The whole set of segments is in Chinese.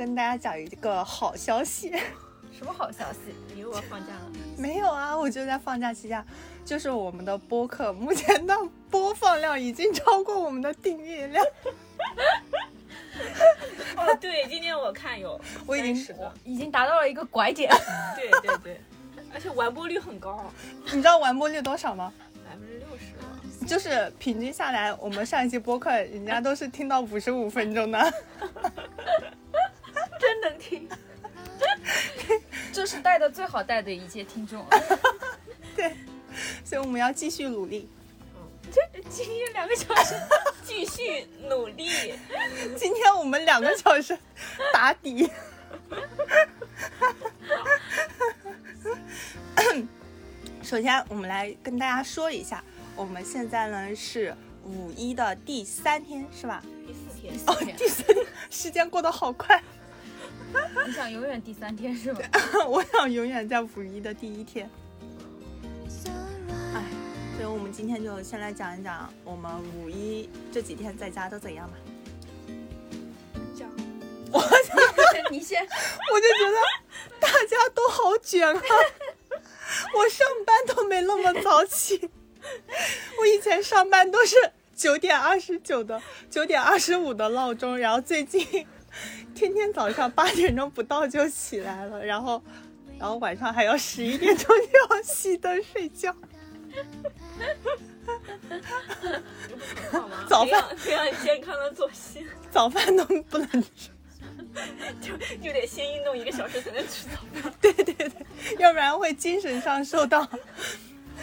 要跟大家讲一个好消息。什么好消息？你又要放假了？没有啊，我就在放假期间，就是我们的播客目前的播放量已经超过我们的订阅量。哦，对，今天我看有 我已经十个，已经达到了一个拐点。对对对，而且完播率很高，你知道完播率多少吗？百分之六十了。就是平均下来，我们上一期播客人家都是听到五十五分钟的。真能听。这是带的最好带的一届听众。对，所以我们要继续努力。这今天两个小时继续努力。今天我们两个小时打底。首先，我们来跟大家说一下，我们现在呢是五一的第三天，是吧？第四天，哦，第四天，时间过得好快。你想永远第三天是吧？我想永远在五一的第一天。哎，所以我们今天就先来讲一讲我们五一这几天在家都怎样吧。讲，我 你先，我就觉得大家都好卷啊！我上班都没那么早起，我以前上班都是九点二十九的、九点二十五的闹钟，然后最近 天天早上八点钟不到就起来了，然后然后晚上还要十一点钟就要熄灯睡觉。早饭培养培养健康的作息，早饭都不能吃，就就得先运动一个小时才能吃早饭。对对对，要不然会精神上受到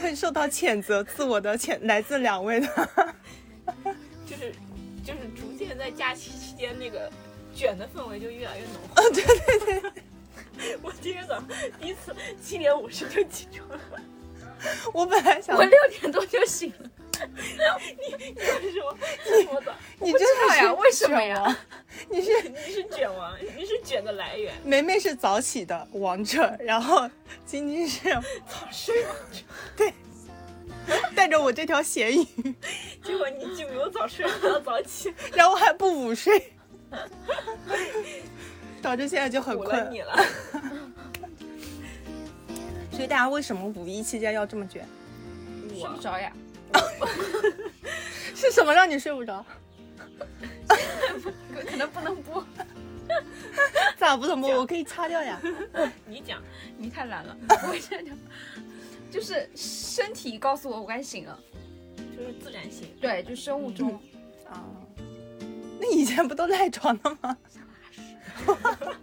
会受到谴责，自我的谴来自两位的。就是就是逐渐在假期期间那个卷的氛围就越来越浓 厚。哦，对对对，我今天早上第一次七点五十就起床了，我本来想我六点多就醒了。你你为什么这么早？你真的是道呀为什么呀？你是你是卷王，你是卷的来源。梅梅是早起的王者，然后晶晶是早睡王者，对，带着我这条咸鱼，结果你既没有早睡，还要早起，然后还不午睡，导致现在就很困。你了。所以大家为什么五一期间要这么卷？睡不着呀？是什么让你睡不着？可能不能播，咋不能播？我可以擦掉呀。你讲，你太懒了，不会这样。就是身体告诉我我该醒了，就是自然醒。对，就生物钟。啊，那以前不都赖床的吗？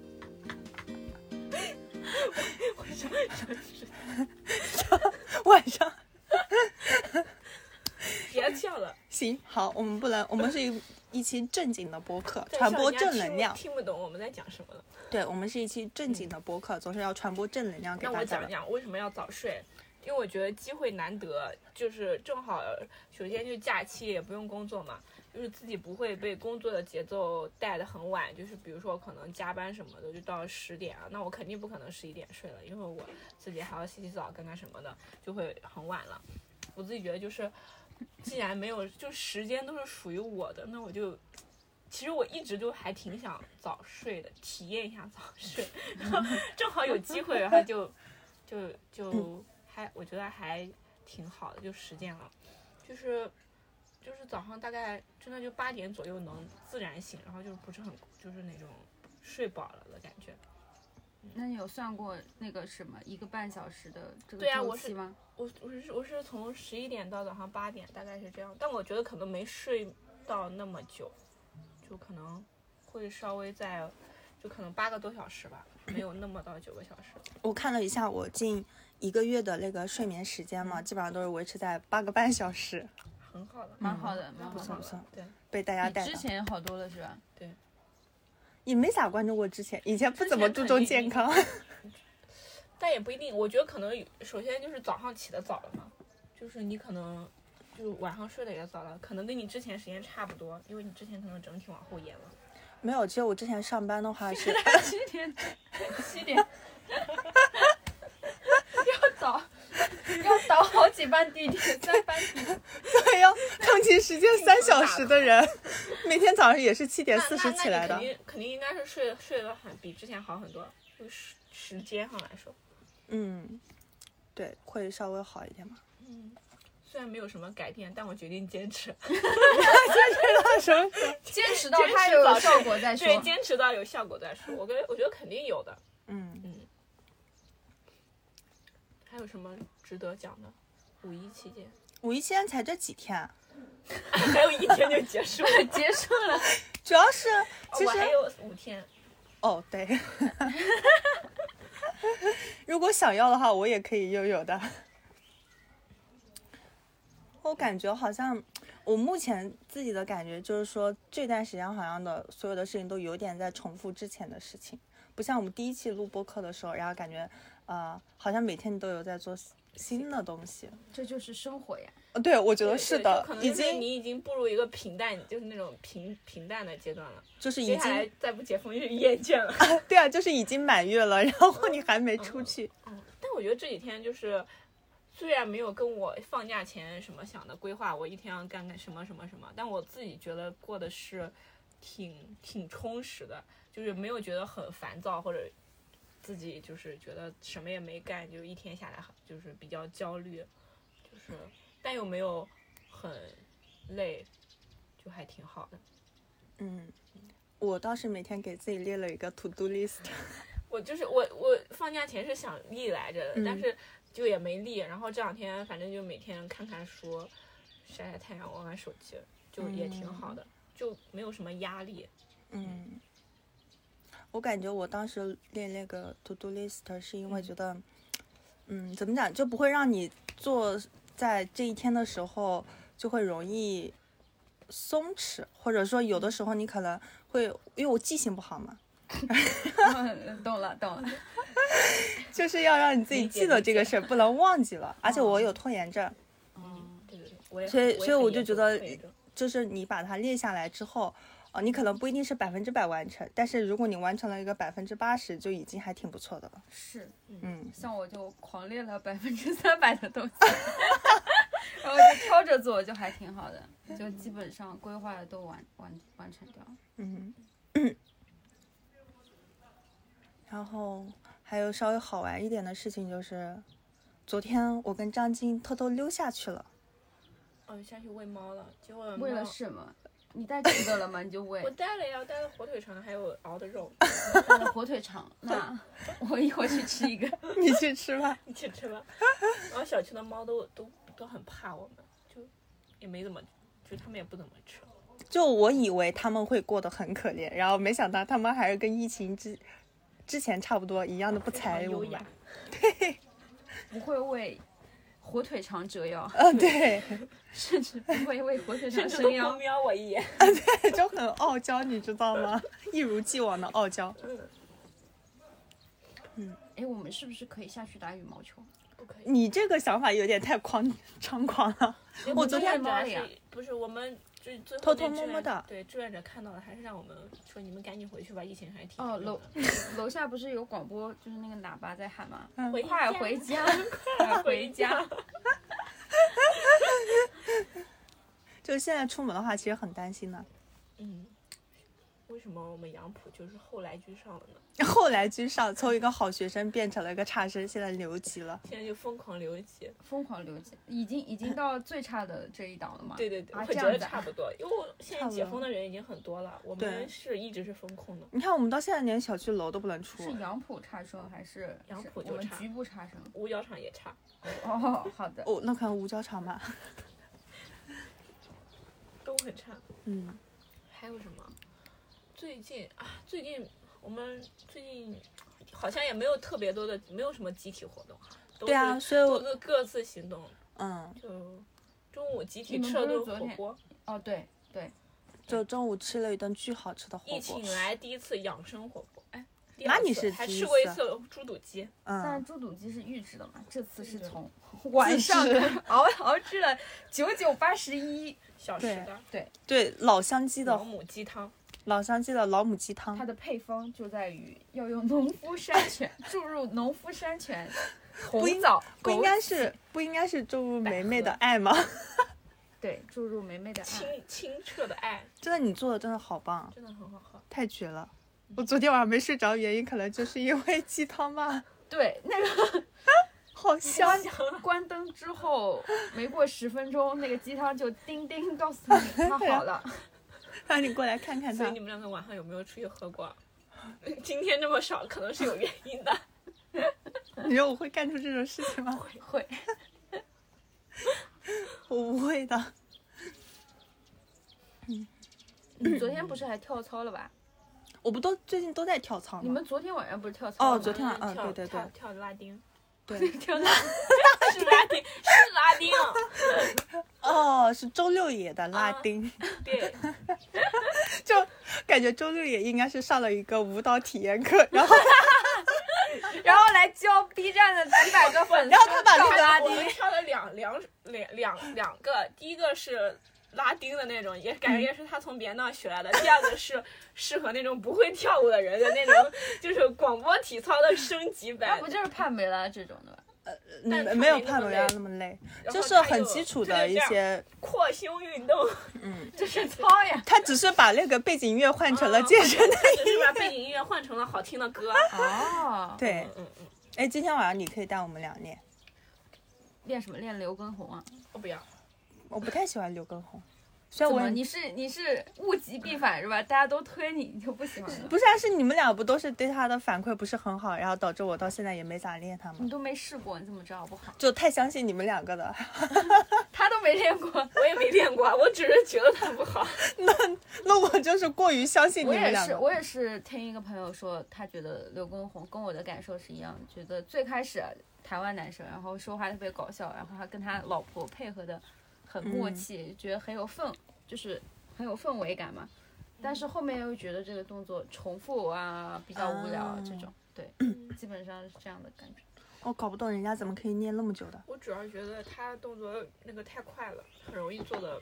晚上 别笑了，行好，我们不能，我们是一一期正经的播客，对传播正能量。听听不懂我们在讲什么了。对，我们是一期正经的播客，总是要传播正能量给大家我。讲讲为什么要早睡，因为我觉得机会难得，就是正好，首先就假期也不用工作嘛，就是自己不会被工作的节奏带得很晚，就是比如说可能加班什么的，就到十点啊，那我肯定不可能十一点睡了，因为我自己还要洗洗澡干干什么的，就会很晚了。我自己觉得就是，既然没有就时间都是属于我的，那我就。其实我一直就还挺想早睡的，体验一下早睡，然后正好有机会，然后就就就还我觉得还挺好的，就实践了，就是就是早上大概真的就八点左右能自然醒，然后就不是很就是那种睡饱了的感觉。那你有算过那个什么一个半小时的这个对啊我是周期吗？我我是我是从十一点到早上八点，大概是这样，但我觉得可能没睡到那么久，就可能会稍微在就可能八个多小时吧，没有那么到九个小时。我看了一下我近一个月的那个睡眠时间嘛，基本上都是维持在八个半小时，很好的，蛮好的，蛮不好的。错不错对，被大家带之前好多了是吧？对也没咋关注过之前，以前不怎么注重健康。但也不一定。我觉得可能首先就是早上起的早了嘛，就是你可能就晚上睡得也早了，可能跟你之前时间差不多，因为你之前可能整体往后延了。没有，其实我之前上班的话是，七点，七点，要倒好几班地铁，三班地铁。对呀，通勤时间三小时的人，每天早上也是七点那四十起来的你肯。定肯定应该是睡睡得很比之前好很多，就时时间上来说，嗯，对，会稍微好一点嘛。虽然没有什么改变，但我决定坚持，坚持到什么？坚持到它有效果再说对，。坚持到有效果再说。我跟我觉得肯定有的。嗯嗯，还有什么值得讲的？五一期间，五一期间才这几天，还有一天就结束了，结束了，主要是其实我还有五天。哦对，如果想要的话，我也可以拥有的。我感觉好像，我目前自己的感觉就是说，这段时间好像的所有的事情都有点在重复之前的事情，不像我们第一期录播课的时候，然后感觉，呃，好像每天都有在做新的东西。这就是生活呀。呃对，我觉得是的可，能已经你已经步入一个平淡，就是那种平平淡的阶段了。就是已接下来经再不解封就厌倦了。对啊，就是已经满月了，然后你还没出去。嗯，但我觉得这几天就是，虽然没有跟我放假前什么想的规划，我一天要干干什么什么什么，但我自己觉得过的是挺挺充实的，就是没有觉得很烦躁或者自己就是觉得什么也没干，就一天下来很就是比较焦虑，就是但又没有很累，就还挺好的。嗯，我倒是每天给自己列了一个 to do list。我就是我我放假前是想立来着的，嗯但是就也没立。然后这两天反正就每天看看书，晒晒太阳，玩玩手机，就也挺好的，就没有什么压力。嗯，我感觉我当时练那个 to do list 是因为觉得，嗯，怎么讲就不会让你做在这一天的时候就会容易松弛，或者说有的时候你可能会因为我记性不好嘛，嗯懂了，懂了。就是要让你自己记得这个事儿，不能忘记了。而且我有拖延症，嗯，对对对，所以所以我就觉得就是你把它列下来之后。哦，你可能不一定是百分之百完成，但是如果你完成了一个百分之八十，就已经还挺不错的了。是，嗯，像我就狂练了百分之三百的东西，然后就挑着做，就还挺好的，就基本上规划的都完完完成掉了。嗯，然后还有稍微好玩一点的事情就是，昨天我跟张晶偷偷溜下去了。哦，下去喂猫了，结果为了什么？你带吃的了吗？你就喂我。带了呀，我带了火腿肠，还有熬的肉，带了火腿肠，那 我一会儿去吃一个。你去吃吧。你去吃吧。然后小区的猫都都都很怕我们，就也没怎么，就他们也不怎么吃。就我以为他们会过得很可怜，然后没想到他们还是跟疫情之之前差不多一样的不睬我们。优雅。不会为火腿肠折腰，嗯，对，甚至不会为火腿肠甚至都不伸腰。瞄我一眼。就很傲娇，你知道吗？一如既往的傲娇。嗯哎，我们是不是可以下去打羽毛球？不可以。你这个想法有点太狂猖狂了。我昨天志愿者猫了呀是不是我们最最后偷偷摸摸的对志愿者看到了，还是让我们说你们赶紧回去吧，疫情还是挺哦，楼 楼下不是有广播，就是那个喇叭在喊吗？快家回家，快回家！就现在出门的话，其实很担心的。嗯，为什么我们杨浦就是后来居上了呢？后来居上，从一个好学生变成了一个差生，现在留级了。现在就疯狂留级。疯狂留级，已经已经到最差的这一档了嘛？对对对，啊我觉得差不多，因为现在解封的人已经很多了，我们是一直是封控的。你看，我们到现在连小区楼都不能出是。杨浦差生还是杨浦就差我们局部差生？五角场也差，哦，好的。哦，那可能五角场吧。都很差。嗯，还有什么？最近啊，最近我们最近好像也没有特别多的，没有什么集体活动。都对啊，所以我都是各自行动，嗯，就中午集体吃了顿火锅。哦，对对，就中午吃了一顿巨好吃的火疫情来第一次养生火锅，哎，那你是还吃过一次次猪肚鸡，嗯但嗯，猪肚鸡是预制的嘛，这次是从 晚上熬熬制了九九八十一，小时对的对对，老乡鸡的老的母鸡汤，老乡鸡的老母鸡汤它，的配方就在于要用农夫山泉注入农夫山泉、红枣，不应该是不应该是注入梅梅的爱吗？对，注入梅梅的爱。清清澈的爱，真的，你做的真的好棒，真的很好喝。太绝了。我昨天晚上没睡着，原因可能就是因为鸡汤吧，对，那个好香。关灯之后没过十分钟，那个鸡汤就叮叮告诉你它好了。让你过来看看他所以你。们两个晚上有没有出去喝过？今天这么少，可能是有原因的。你说我会干出这种事情吗？会会，我不会的。你昨天不是还跳操了吧？我不都最近都在跳操吗？你们昨天晚上不是跳操吗？哦昨天晚嗯跳对对对跳跳拉丁，对 跳的是拉丁，是拉丁。哦，是周六野的拉啊丁，对，就感觉周六野应该是上了一个舞蹈体验课，然后然后来教 B 站的几百个粉丝，然后他把那个跳拉丁我们跳了两两两两两个，第一个是拉丁的那种，也感觉也是他从别人那学来的；第二个是 适合那种不会跳舞的人的那种，就是广播体操的升级版那不。就是帕梅拉这种的吧？嗯但他没有帕梅拉那么累就是很基础的一些，扩胸运动，嗯，这是操呀！他只是把那个背景音乐换成了啊健身的。他只是把背景音乐换成了好听的歌。哦，对嗯，嗯嗯，哎，今天晚上你可以带我们俩练，练什么？练刘畊宏啊？我不要。我不太喜欢刘畊宏，虽然？我你是你是物极必反是吧？大家都推你，你就不喜欢了？不是啊，是你们俩不都是对他的反馈不是很好，然后导致我到现在也没咋练他吗？你都没试过，你怎么知道好不好？就太相信你们两个的，他都没练过，我也没练过，我只是觉得他不好。那那我就是过于相信你我也是，们两个。我也是听一个朋友说，他觉得刘畊宏跟我的感受是一样的，觉得最开始台湾男生，然后说话特别搞笑，然后他跟他老婆配合的很默契，觉得很有氛，就是很有氛围感嘛。但是后面又觉得这个动作重复啊，比较无聊、啊这种，对，基本上是这样的感觉。我搞不懂人家怎么可以念那么久的。我主要觉得他动作那个太快了，很容易做的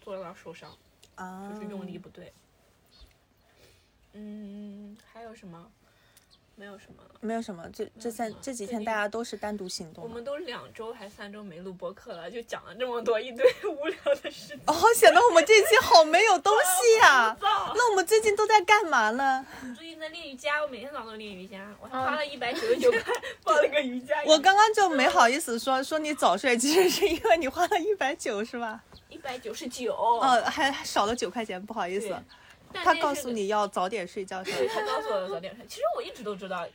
做到受伤，啊，就是用力不对。嗯，还有什么？没有什么了。没有什么，这这三这几天大家都是单独行动。我们都两周还三周没录播客了，就讲了这么多一堆无聊的事情。哦，显得我们这期好没有东西 呀、燥。那我们最近都在干嘛呢？最近在练瑜伽，我每天早上都练瑜伽，我还花了一百九十九块 报了个瑜伽。我刚刚就没好意思说说你早睡，其实是因为你花了一百九是吧？一百九十九。哦，还还少了九块钱，不好意思他告诉你要早点睡觉他告诉我要早点睡。其实我一直都知道，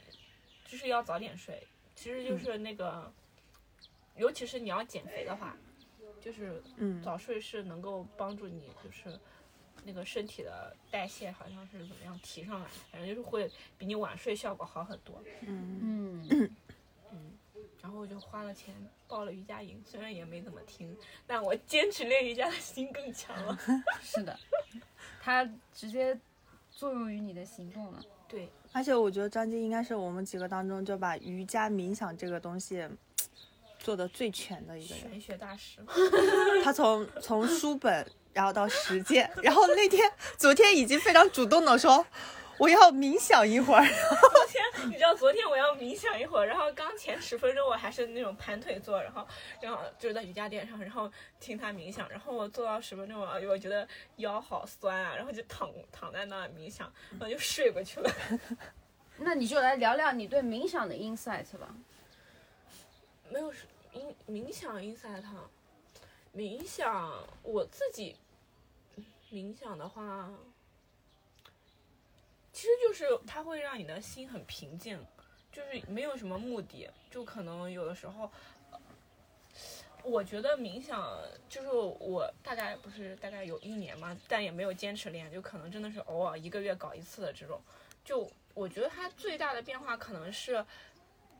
就是要早点睡。其实就是那个，尤其是你要减肥的话，就是嗯，早睡是能够帮助你，就是那个身体的代谢好像是怎么样提上来，反正就是会比你晚睡效果好很多。嗯，嗯，然后我就花了钱报了瑜伽营，虽然也没怎么听，但我坚持练瑜伽的心更强了。是的，他直接作用于你的行动了。对，而且我觉得张晶应该是我们几个当中就把瑜伽冥想这个东西做的最全的一个人。玄学大师。他从从书本，然后到实践，然后那天昨天已经非常主动的说，我要冥想一会儿。昨天你知道，昨天我要冥想一会儿，然后刚前十分钟我还是那种盘腿坐，然后然后就是在瑜伽垫上，然后听他冥想，然后我坐到十分钟，我我觉得腰好酸啊，然后就躺躺在那冥想，然后就睡过去了。那你就来聊聊你对冥想的 insight 吧。没有是冥冥想 inside 哈，冥想我自己冥想的话，其实就是它会让你的心很平静，就是没有什么目的，就可能有的时候，我觉得冥想就是我大概不是大概有一年嘛，但也没有坚持练，就可能真的是偶尔一个月搞一次的这种，就我觉得它最大的变化可能是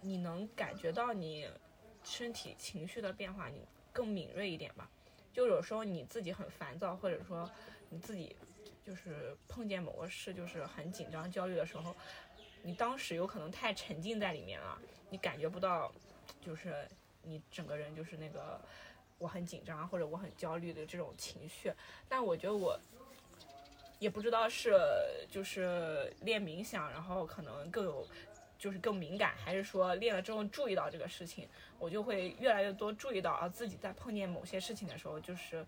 你能感觉到你身体情绪的变化，你更敏锐一点吧。就有时候你自己很烦躁，或者说你自己就是碰见某个事就是很紧张、焦虑的时候，你当时有可能太沉浸在里面了，你感觉不到，就是你整个人就是那个我很紧张或者我很焦虑的这种情绪。但我觉得我也不知道是就是练冥想，然后可能更有就是更敏感，还是说练了之后注意到这个事情，我就会越来越多注意到啊自己在碰见某些事情的时候，就是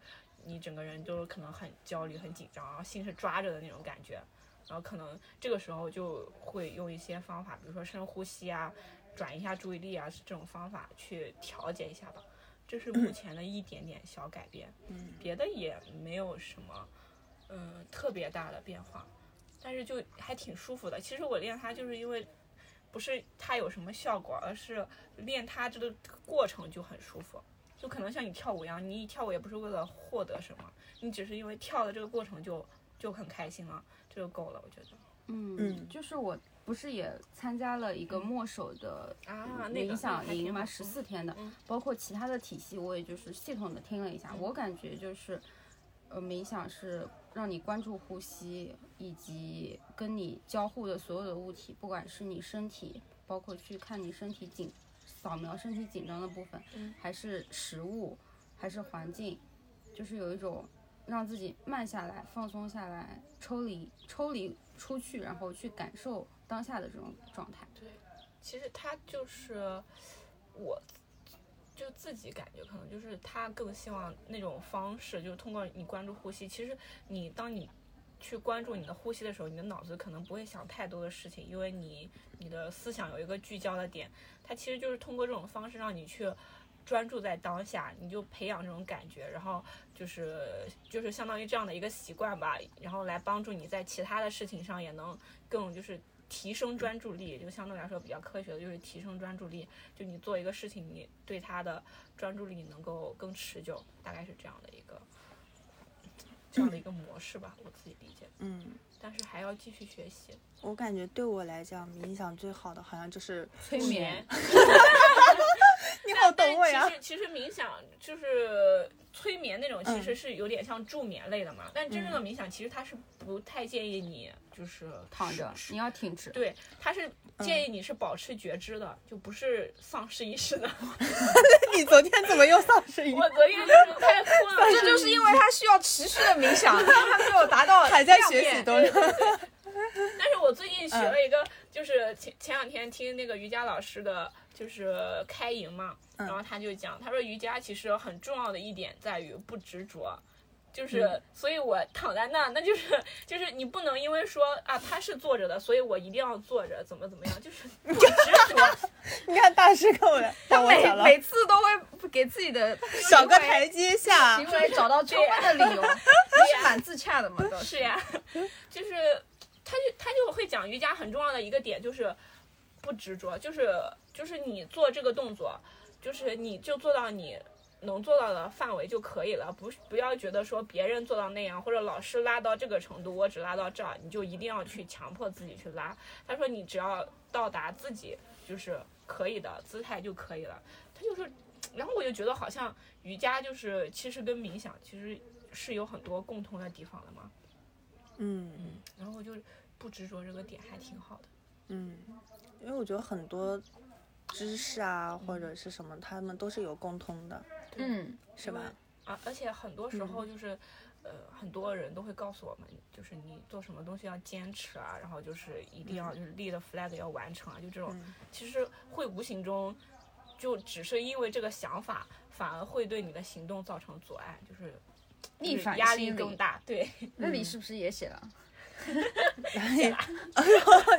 你整个人都可能很焦虑、很紧张，然后心是抓着的那种感觉。然后可能这个时候就会用一些方法，比如说深呼吸啊，转移一下注意力啊，是这种方法去调节一下吧。这是目前的一点点小改变，嗯别的也没有什么，嗯，特别大的变化，但是就还挺舒服的。其实我练它就是因为不是它有什么效果，而是练它这个过程就很舒服。就可能像你跳舞一样，你一跳舞也不是为了获得什么，你只是因为跳的这个过程就就很开心了，这就够了，我觉得。嗯嗯就是我不是也参加了一个墨守的啊，那冥想营嘛，嘛，十四天的嗯，包括其他的体系，我也就是系统的听了一下，我感觉就是，呃，冥想是让你关注呼吸，以及跟你交互的所有的物体，不管是你身体，包括去看你身体紧，扫描身体紧张的部分，嗯还是食物，还是环境，就是有一种让自己慢下来、放松下来、抽离、抽离出去，然后去感受当下的这种状态。对其实他就是我，就自己感觉可能就是他更希望那种方式，就是通过你关注呼吸。其实你当你去关注你的呼吸的时候，你的脑子可能不会想太多的事情，因为你你的思想有一个聚焦的点。它其实就是通过这种方式让你去。专注在当下，你就培养这种感觉，然后就是就是相当于这样的一个习惯吧，然后来帮助你在其他的事情上也能更就是提升专注力，就相对来说比较科学的，就是提升专注力。就你做一个事情，你对它的专注力能够更持久，大概是这样的一个这样的一个模式吧，我自己理解。嗯，但是还要继续学习。我感觉对我来讲，冥想最好的好像就是催眠，你好懂我呀但。其实其实冥想就是催眠那种，其嗯实是有点像助眠类的嘛。但真正的冥想，其实它是不太建议你就是躺着，是你要挺直。对，它是建议你是保持觉知的，就不是丧失意识的。你昨天怎么又丧失意识？我昨天就是太困了，这就是因为他需要持续的冥想，他没有达到还在学量变习中对。对对。但是我最近学了一个，就是前前两天听那个瑜伽老师的，就是开营嘛，然后他就讲，他说瑜伽其实很重要的一点在于不执着。就是，所以我躺在那，那就是，就是你不能因为说啊他是坐着的，所以我一定要坐着，怎么怎么样，就是 不执着。你看大师跟我帮我每每次都会给自己的找个台阶下行。为找到充分的理由，这是蛮自洽的嘛，都是呀，就是他就他就会讲瑜伽很重要的一个点就是不执着，就是就是你做这个动作，就是你就做到你能做到的范围就可以了，不不要觉得说别人做到那样，或者老师拉到这个程度，我只拉到这儿，你就一定要去强迫自己去拉。他说你只要到达自己就是可以的姿态就可以了。他就说，然后我就觉得好像瑜伽就是其实跟冥想其实是有很多共同的地方的嘛。嗯。然后就不执着这个点还挺好的。嗯，因为我觉得很多知识啊或者是什么，他们都是有共通的，嗯，是吧？啊，而且很多时候嗯。就是，呃，很多人都会告诉我们，就是你做什么东西要坚持啊，然后就是一定要就是立的 flag 要完成啊，就这种，嗯。其实会无形中就只是因为这个想法，反而会对你的行动造成阻碍，就是逆反压反心理力更大。对，那你是不是也写了？你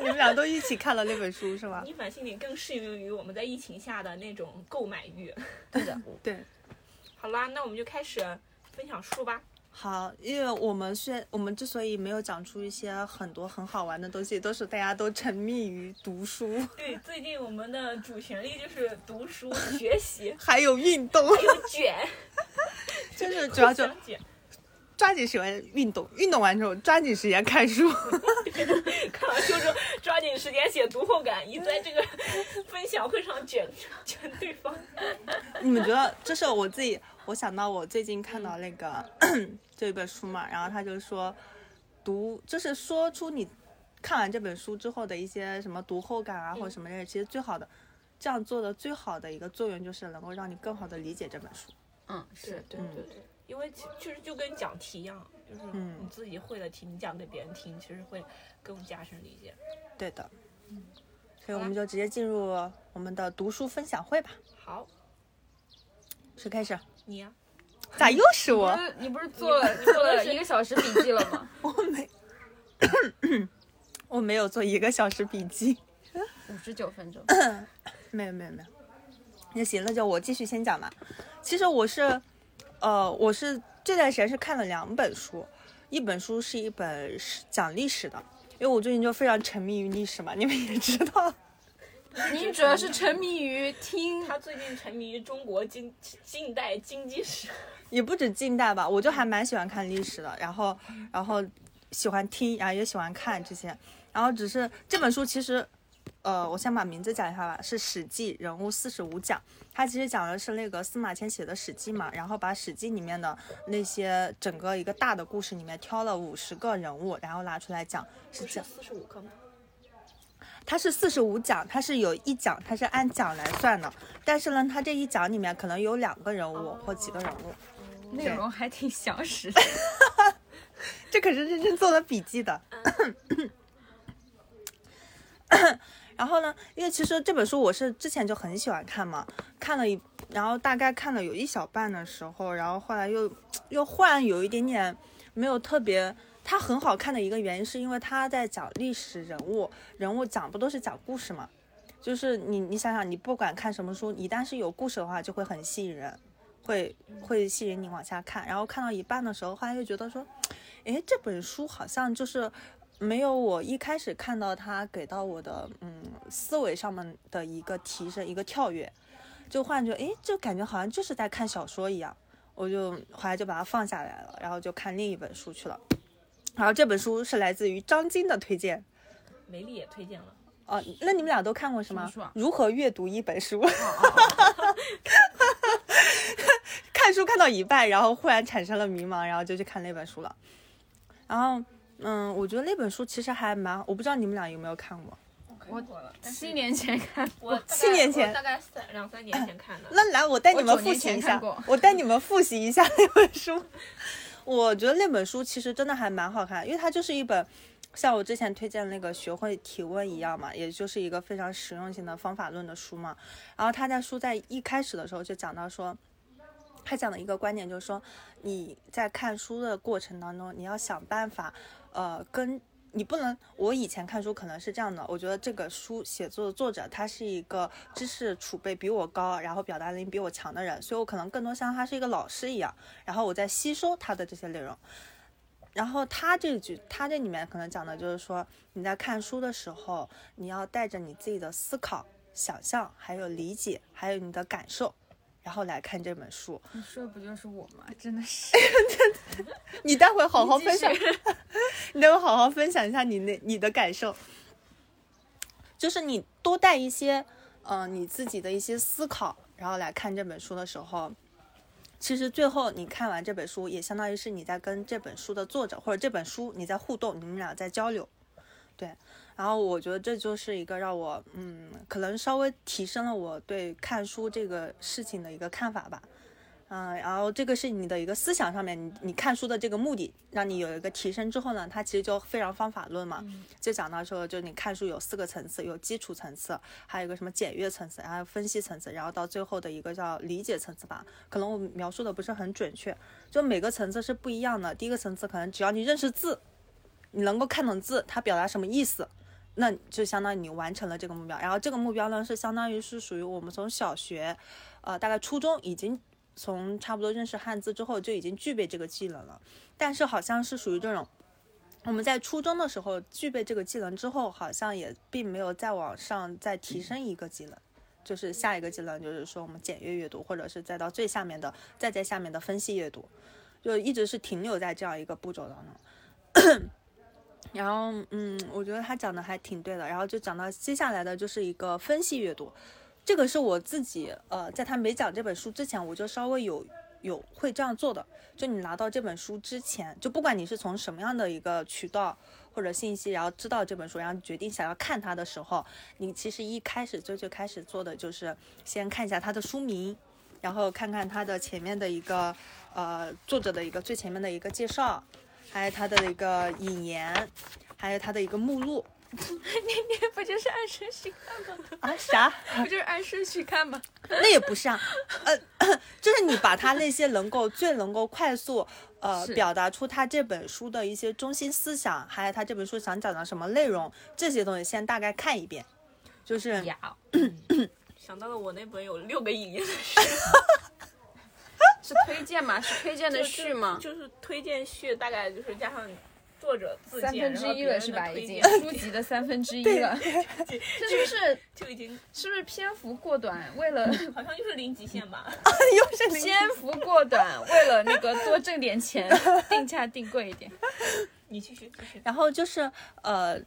们俩都一起看了那本书是吗？逆反心理更适用于我们在疫情下的那种购买欲。对的，对。好啦，那我们就开始分享书吧。好，因为我们虽我们之所以没有讲出一些很多很好玩的东西，都是大家都沉迷于读书，对，最近我们的主旋律就是读书、学习，还有运动，还有卷，就是主要就。抓紧时间运动，运动完之后抓紧时间看书。看完书之后，抓紧时间写读后感，以在这个分享会上卷卷对方。你们觉得这是我自己，我想到我最近看到那个、这一本书嘛，然后他就说读就是说出你看完这本书之后的一些什么读后感啊，或者什么的，其实最好的这样做的最好的一个作用就是能够让你更好的理解这本书。嗯，是，对对对，因为其其实就跟讲题一样，就是嗯你自己会的题，你讲给别人听，其实会更加深理解。对的，所以我们就直接进入我们的读书分享会吧。好，谁开始？你呀、咋又是我？你不是做了做了一个小时笔记了吗？我没，我没有做一个小时笔记。五十九分钟，没有没有没有，那行，那就我继续先讲吧。其实我是，呃，我是这段时间是看了两本书，一本书是一本是讲历史的，因为我最近就非常沉迷于历史嘛，你们也知道。你主要是沉迷于听。他最近沉迷于中国近近代经济史，也不止近代吧，我就还蛮喜欢看历史的，然后然后喜欢听，然后也喜欢看这些，然后只是这本书其实，呃，我先把名字讲一下吧，是《史记》人物四十五讲，它其实讲的是那个司马迁写的《史记》嘛，然后把《史记》里面的那些整个一个大的故事里面挑了五十个人物，然后拿出来讲，是讲四十五个吗？它是四十五讲，它是有一讲，它是按讲来算的，但是呢，它这一讲里面可能有两个人物或几个人物。内容还挺详实的。这可是认真做了笔记的。然后呢，因为其实这本书我是之前就很喜欢看嘛，看了一，然后大概看了有一小半的时候，然后后来又又忽然有一点点没有特别，它很好看的一个原因是因为它在讲历史人物，人物讲不都是讲故事嘛，就是你你想想，你不管看什么书，一旦是有故事的话，就会很吸引人，会会吸引你往下看，然后看到一半的时候，后来又觉得说，诶，这本书好像就是没有我一开始看到它给到我的嗯思维上面的一个提升，一个跳跃，就忽然觉得诶，就感觉好像就是在看小说一样，我就后来就把它放下来了，然后就看另一本书去了。然后这本书是来自于张晶的推荐梅丽也推荐了，哦，那你们俩都看过什么？什么啊如何阅读一本书？哦哦 看书看到一半，然后忽然产生了迷茫，然后就去看那本书了。然后，嗯，我觉得那本书其实还蛮，我不知道你们俩有没有看过。我过了，七年前看我七年前大概三两三年前看的。那来，我带你们复习一下我带你们复习一下那本书。我觉得那本书其实真的还蛮好看，因为它就是一本像我之前推荐的那个学会提问一样嘛，也就是一个非常实用性的方法论的书嘛。然后他在书在一开始的时候就讲到说，他讲的一个观点就是说，你在看书的过程当中，你要想办法，呃，跟你不能，我以前看书可能是这样的，我觉得这个书写作的作者他是一个知识储备比我高，然后表达能力比我强的人，所以我可能更多像他是一个老师一样，然后我在吸收他的这些内容。然后他这句，他这里面可能讲的就是说，你在看书的时候，你要带着你自己的思考、想象，还有理解，还有你的感受，然后来看这本书。你说的不就是我吗？真的是。你待会好好分享续，你待会好好分享一下你那你的感受，就是你多带一些，呃，你自己的一些思考，然后来看这本书的时候，其实最后你看完这本书，也相当于是你在跟这本书的作者或者这本书你在互动，你们俩在交流，对。然后我觉得这就是一个让我，嗯，可能稍微提升了我对看书这个事情的一个看法吧。嗯，然后这个是你的一个思想上面，你你看书的这个目的，让你有一个提升之后呢，它其实就非常方法论嘛，就讲到说，就你看书有四个层次，有基础层次，还有一个什么检阅层次，然后分析层次，然后到最后的一个叫理解层次吧。可能我描述的不是很准确，就每个层次是不一样的。第一个层次可能只要你认识字，你能够看懂字，它表达什么意思。那就相当于你完成了这个目标，然后这个目标呢是相当于是属于我们从小学，呃，大概初中已经从差不多认识汉字之后就已经具备这个技能了，但是好像是属于这种，我们在初中的时候具备这个技能之后，好像也并没有再往上再提升一个技能，就是下一个技能就是说我们简阅阅读，或者是再到最下面的再在下面的分析阅读，就一直是停留在这样一个步骤当中。然后，嗯，我觉得他讲的还挺对的。然后就讲到接下来的就是一个分析阅读，这个是我自己，呃，在他没讲这本书之前，我就稍微有有会这样做的。就你拿到这本书之前，就不管你是从什么样的一个渠道或者信息，然后知道这本书，然后决定想要看它的时候，你其实一开始最最开始做的就是先看一下它的书名，然后看看它的前面的一个呃作者的一个最前面的一个介绍。还有它的一个引言，还有它的一个目录，你你不就是按顺序看吗？啊啥？不就是按顺序看吗？那也不是啊，呃，就是你把他那些能够最能够快速呃表达出他这本书的一些中心思想，还有他这本书想讲的什么内容，这些东西先大概看一遍，就是呀，想到了我那本有六个引言的 是推荐嘛？是推荐的序吗？就是推荐序，大概就是加上作者自三荐，分之一了然后别人是吧？已经书籍的三分之一了，这 是不是就已经是不是篇幅过短？为了 好像就是零极限吧。又是篇幅过短，为了那个多挣点钱，定价定贵一点。你继续继续。然后就是呃，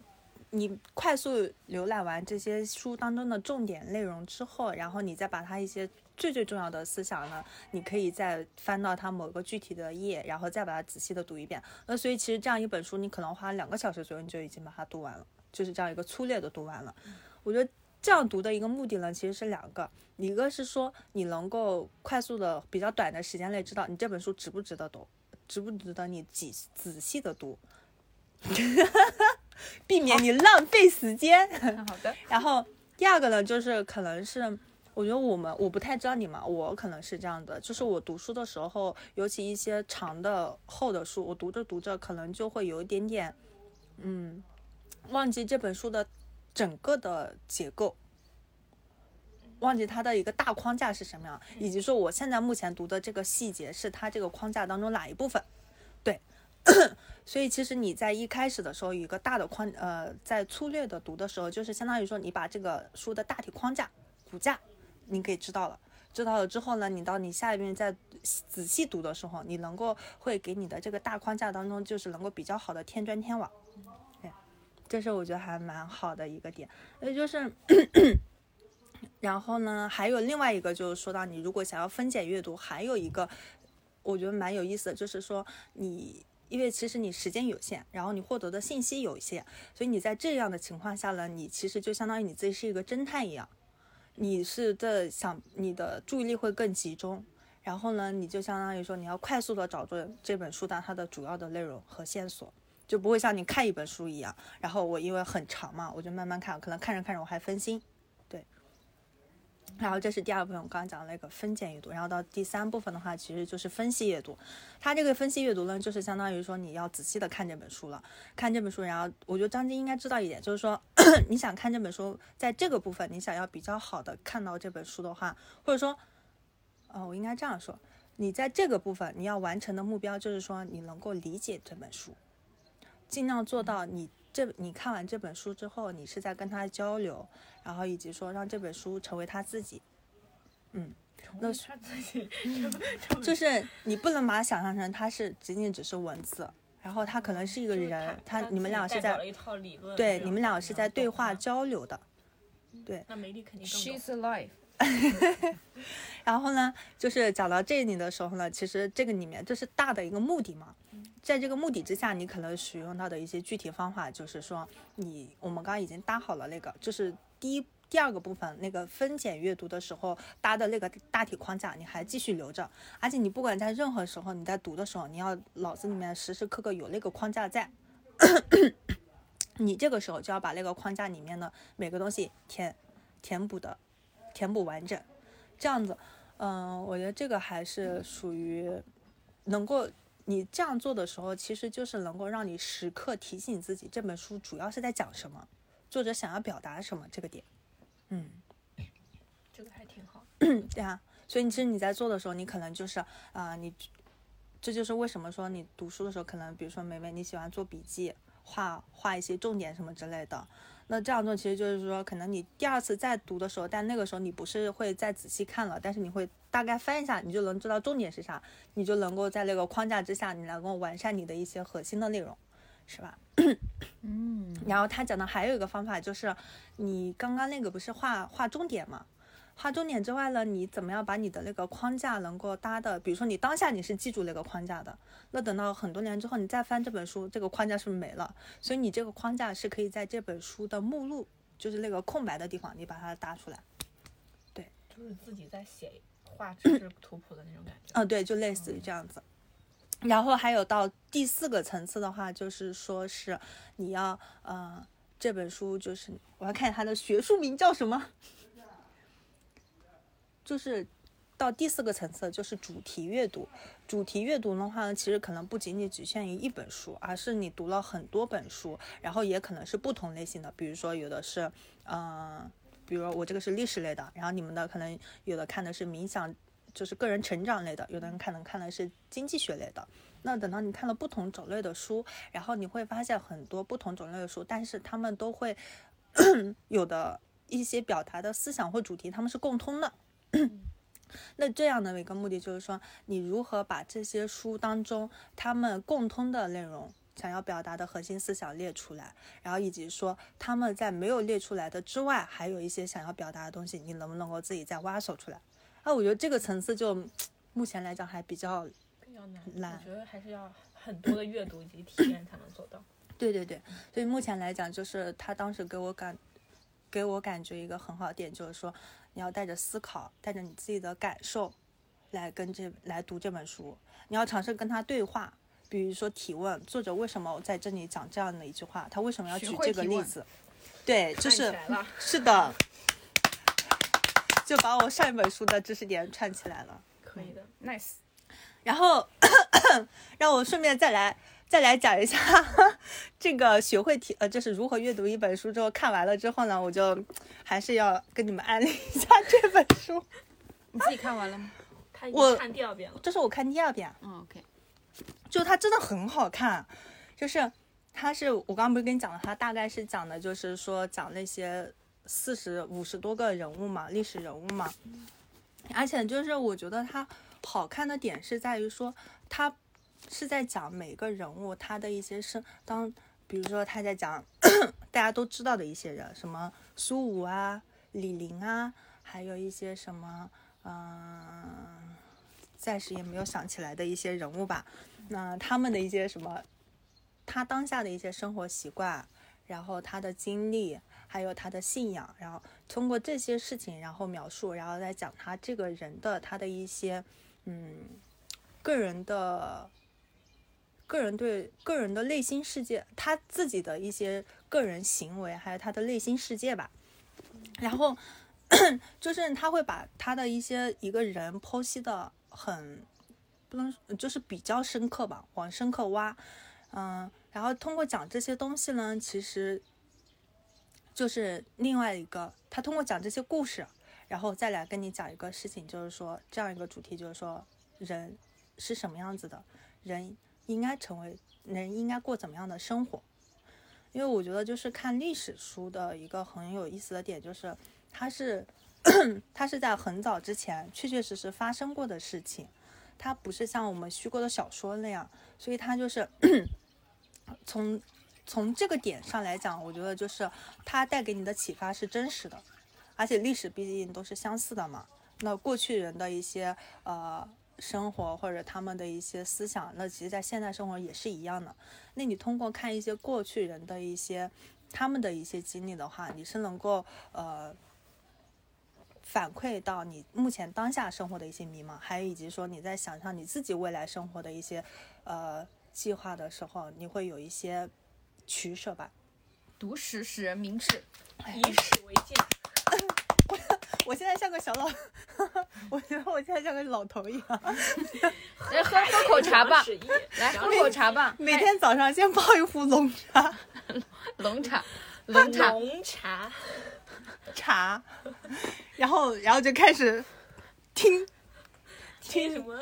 你快速浏览完这些书当中的重点内容之后，然后你再把它一些最最重要的思想呢，你可以再翻到它某个具体的页，然后再把它仔细的读一遍。那所以其实这样一本书，你可能花两个小时左右，你就已经把它读完了，就是这样一个粗略的读完了。我觉得。这样读的一个目的呢，其实是两个，一个是说你能够快速的、比较短的时间内知道你这本书值不值得读，值不值得你仔仔细的读，避免你浪费时间。好的，然后第二个呢，就是可能是我觉得我们我不太知道你们，我可能是这样的，就是我读书的时候，尤其一些长的厚的书，我读着读着可能就会有一点点，嗯，忘记这本书的整个的结构。忘记它的一个大框架是什么样，以及说我现在目前读的这个细节是它这个框架当中哪一部分，对，所以其实你在一开始的时候一个大的框，呃，在粗略的读的时候，就是相当于说你把这个书的大体框架、骨架，你给知道了。知道了之后呢，你到你下一遍再仔细读的时候，你能够会给你的这个大框架当中，就是能够比较好的添砖添瓦。对，这是我觉得还蛮好的一个点。也就是，然后呢，还有另外一个就是说到你如果想要分解阅读，还有一个我觉得蛮有意思的，就是说你。因为其实你时间有限，然后你获得的信息有限，所以你在这样的情况下呢，你其实就相当于你自己是一个侦探一样，你是在想你的注意力会更集中，然后呢，你就相当于说你要快速的找准这本书当它的主要的内容和线索，就不会像你看一本书一样，然后我因为很长嘛，我就慢慢看，可能看着看着我还分心，然后这是第二部分，我刚刚讲的那个分拣阅读。然后到第三部分的话，其实就是分析阅读。它这个分析阅读呢，就是相当于说你要仔细的看这本书了，看这本书。然后我觉得张晶应该知道一点，就是说 你想看这本书，在这个部分你想要比较好的看到这本书的话，或者说，呃，我应该这样说，你在这个部分你要完成的目标就是说你能够理解这本书，尽量做到你这你看完这本书之后，你是在跟他交流。然后以及说让这本书成为他自己，嗯，那他自己 就是你不能把它想象成他是仅仅只是文字，然后他可能是一个人，他你们俩是在一套理论，对你们俩是在对话交流的，对。那梅丽肯定更 She's alive。然后呢，就是讲到这里的时候呢，其实这个里面这是大的一个目的嘛，在这个目的之下，你可能使用到的一些具体方法，就是说你我们刚刚已经搭好了那个，就是第一第二个部分那个分拣阅读的时候搭的那个大体框架，你还继续留着，而且你不管在任何时候你在读的时候，你要脑子里面时时刻刻有那个框架在，你这个时候就要把那个框架里面的每个东西填填补的填补完整。这样子，嗯，我觉得这个还是属于能够你这样做的时候，其实就是能够让你时刻提醒自己这本书主要是在讲什么，作者想要表达什么这个点。嗯，这个还挺好。对啊，所以其实你在做的时候，你可能就是啊、你这就是为什么说你读书的时候，可能比如说梅梅你喜欢做笔记，画画一些重点什么之类的。那这样做其实就是说，可能你第二次再读的时候，但那个时候你不是会再仔细看了，但是你会大概翻一下，你就能知道重点是啥，你就能够在那个框架之下，你能够完善你的一些核心的内容，是吧？嗯，然后他讲的还有一个方法就是，你刚刚那个不是画画重点吗？画重点之外呢，你怎么样把你的那个框架能够搭的，比如说你当下你是记住那个框架的，那等到很多年之后你再翻这本书，这个框架是不是没了？所以你这个框架是可以在这本书的目录，就是那个空白的地方，你把它搭出来。对就是自己在写画知识图谱的那种感觉。嗯，对，就类似于这样子。然后还有到第四个层次的话，就是说是你要呃这本书就是我要看它的学术名叫什么，就是到第四个层次就是主题阅读。主题阅读的话呢，其实可能不仅仅局限于一本书，而是你读了很多本书，然后也可能是不同类型的，比如说有的是，嗯、比如我这个是历史类的，然后你们的可能有的看的是冥想，就是个人成长类的，有的人可能看的是经济学类的。那等到你看了不同种类的书，然后你会发现很多不同种类的书，但是他们都会 有的一些表达的思想或主题，他们是共通的。那这样的一个目的就是说，你如何把这些书当中他们共通的内容、想要表达的核心思想列出来，然后以及说他们在没有列出来的之外，还有一些想要表达的东西，你能不能够自己再挖搜出来？啊，我觉得这个层次就 目前来讲还比较比较难，我觉得还是要很多的阅读以及体验才能做到。对对对，所以目前来讲，就是他当时给我感，给我感觉一个很好的点，就是说你要带着思考，带着你自己的感受，来跟这来读这本书，你要尝试跟他对话，比如说提问作者为什么在这里讲这样的一句话，他为什么要举这个例子？对，就是，是的，就把我上一本书的知识点串起来了。可以的。nice，然后 让我顺便再来再来讲一下 这个学会提呃，就是如何阅读一本书之后看完了之后呢，我就还是要跟你们安利一下这本书。你自己看完了吗？他已我经看第二遍了，这是我看第二遍，嗯，OK，就它真的很好看，就是它是我刚刚不是跟你讲了，它大概是讲的就是说讲那些四十五十多个人物嘛，历史人物嘛，而且就是我觉得它好看的点是在于说它是在讲每个人物他的一些生当，比如说他在讲 大家都知道的一些人，什么苏武啊、李陵啊，还有一些什么嗯。暂时也没有想起来的一些人物吧，那他们的一些什么，他当下的一些生活习惯，然后他的经历，还有他的信仰，然后通过这些事情，然后描述，然后再讲他这个人的他的一些嗯个人的个人对个人的内心世界，他自己的一些个人行为，还有他的内心世界吧，然后。就是他会把他的一些一个人剖析的很不能就是比较深刻吧，往深刻挖，嗯，然后通过讲这些东西呢，其实就是另外一个，他通过讲这些故事，然后再来跟你讲一个事情，就是说这样一个主题，就是说人是什么样子的，人应该成为人应该过怎么样的生活。因为我觉得就是看历史书的一个很有意思的点，就是它是 它是在很早之前确确实实发生过的事情，它不是像我们虚构的小说那样，所以它就是 从从这个点上来讲，我觉得就是它带给你的启发是真实的，而且历史毕竟都是相似的嘛。那过去人的一些呃生活或者他们的一些思想，那其实在现代生活也是一样的。那你通过看一些过去人的一些他们的一些经历的话，你是能够呃反馈到你目前当下生活的一些迷茫，还有以及说你在想象你自己未来生活的一些呃计划的时候，你会有一些取舍吧。读史使人明智。以史为鉴。我现在像个小老，我觉得我现在像个老头一样，来喝喝口茶吧，来喝口茶吧，每天早上先泡一壶龙茶龙茶，龙茶，浓茶，茶，然后然后就开始听听什么？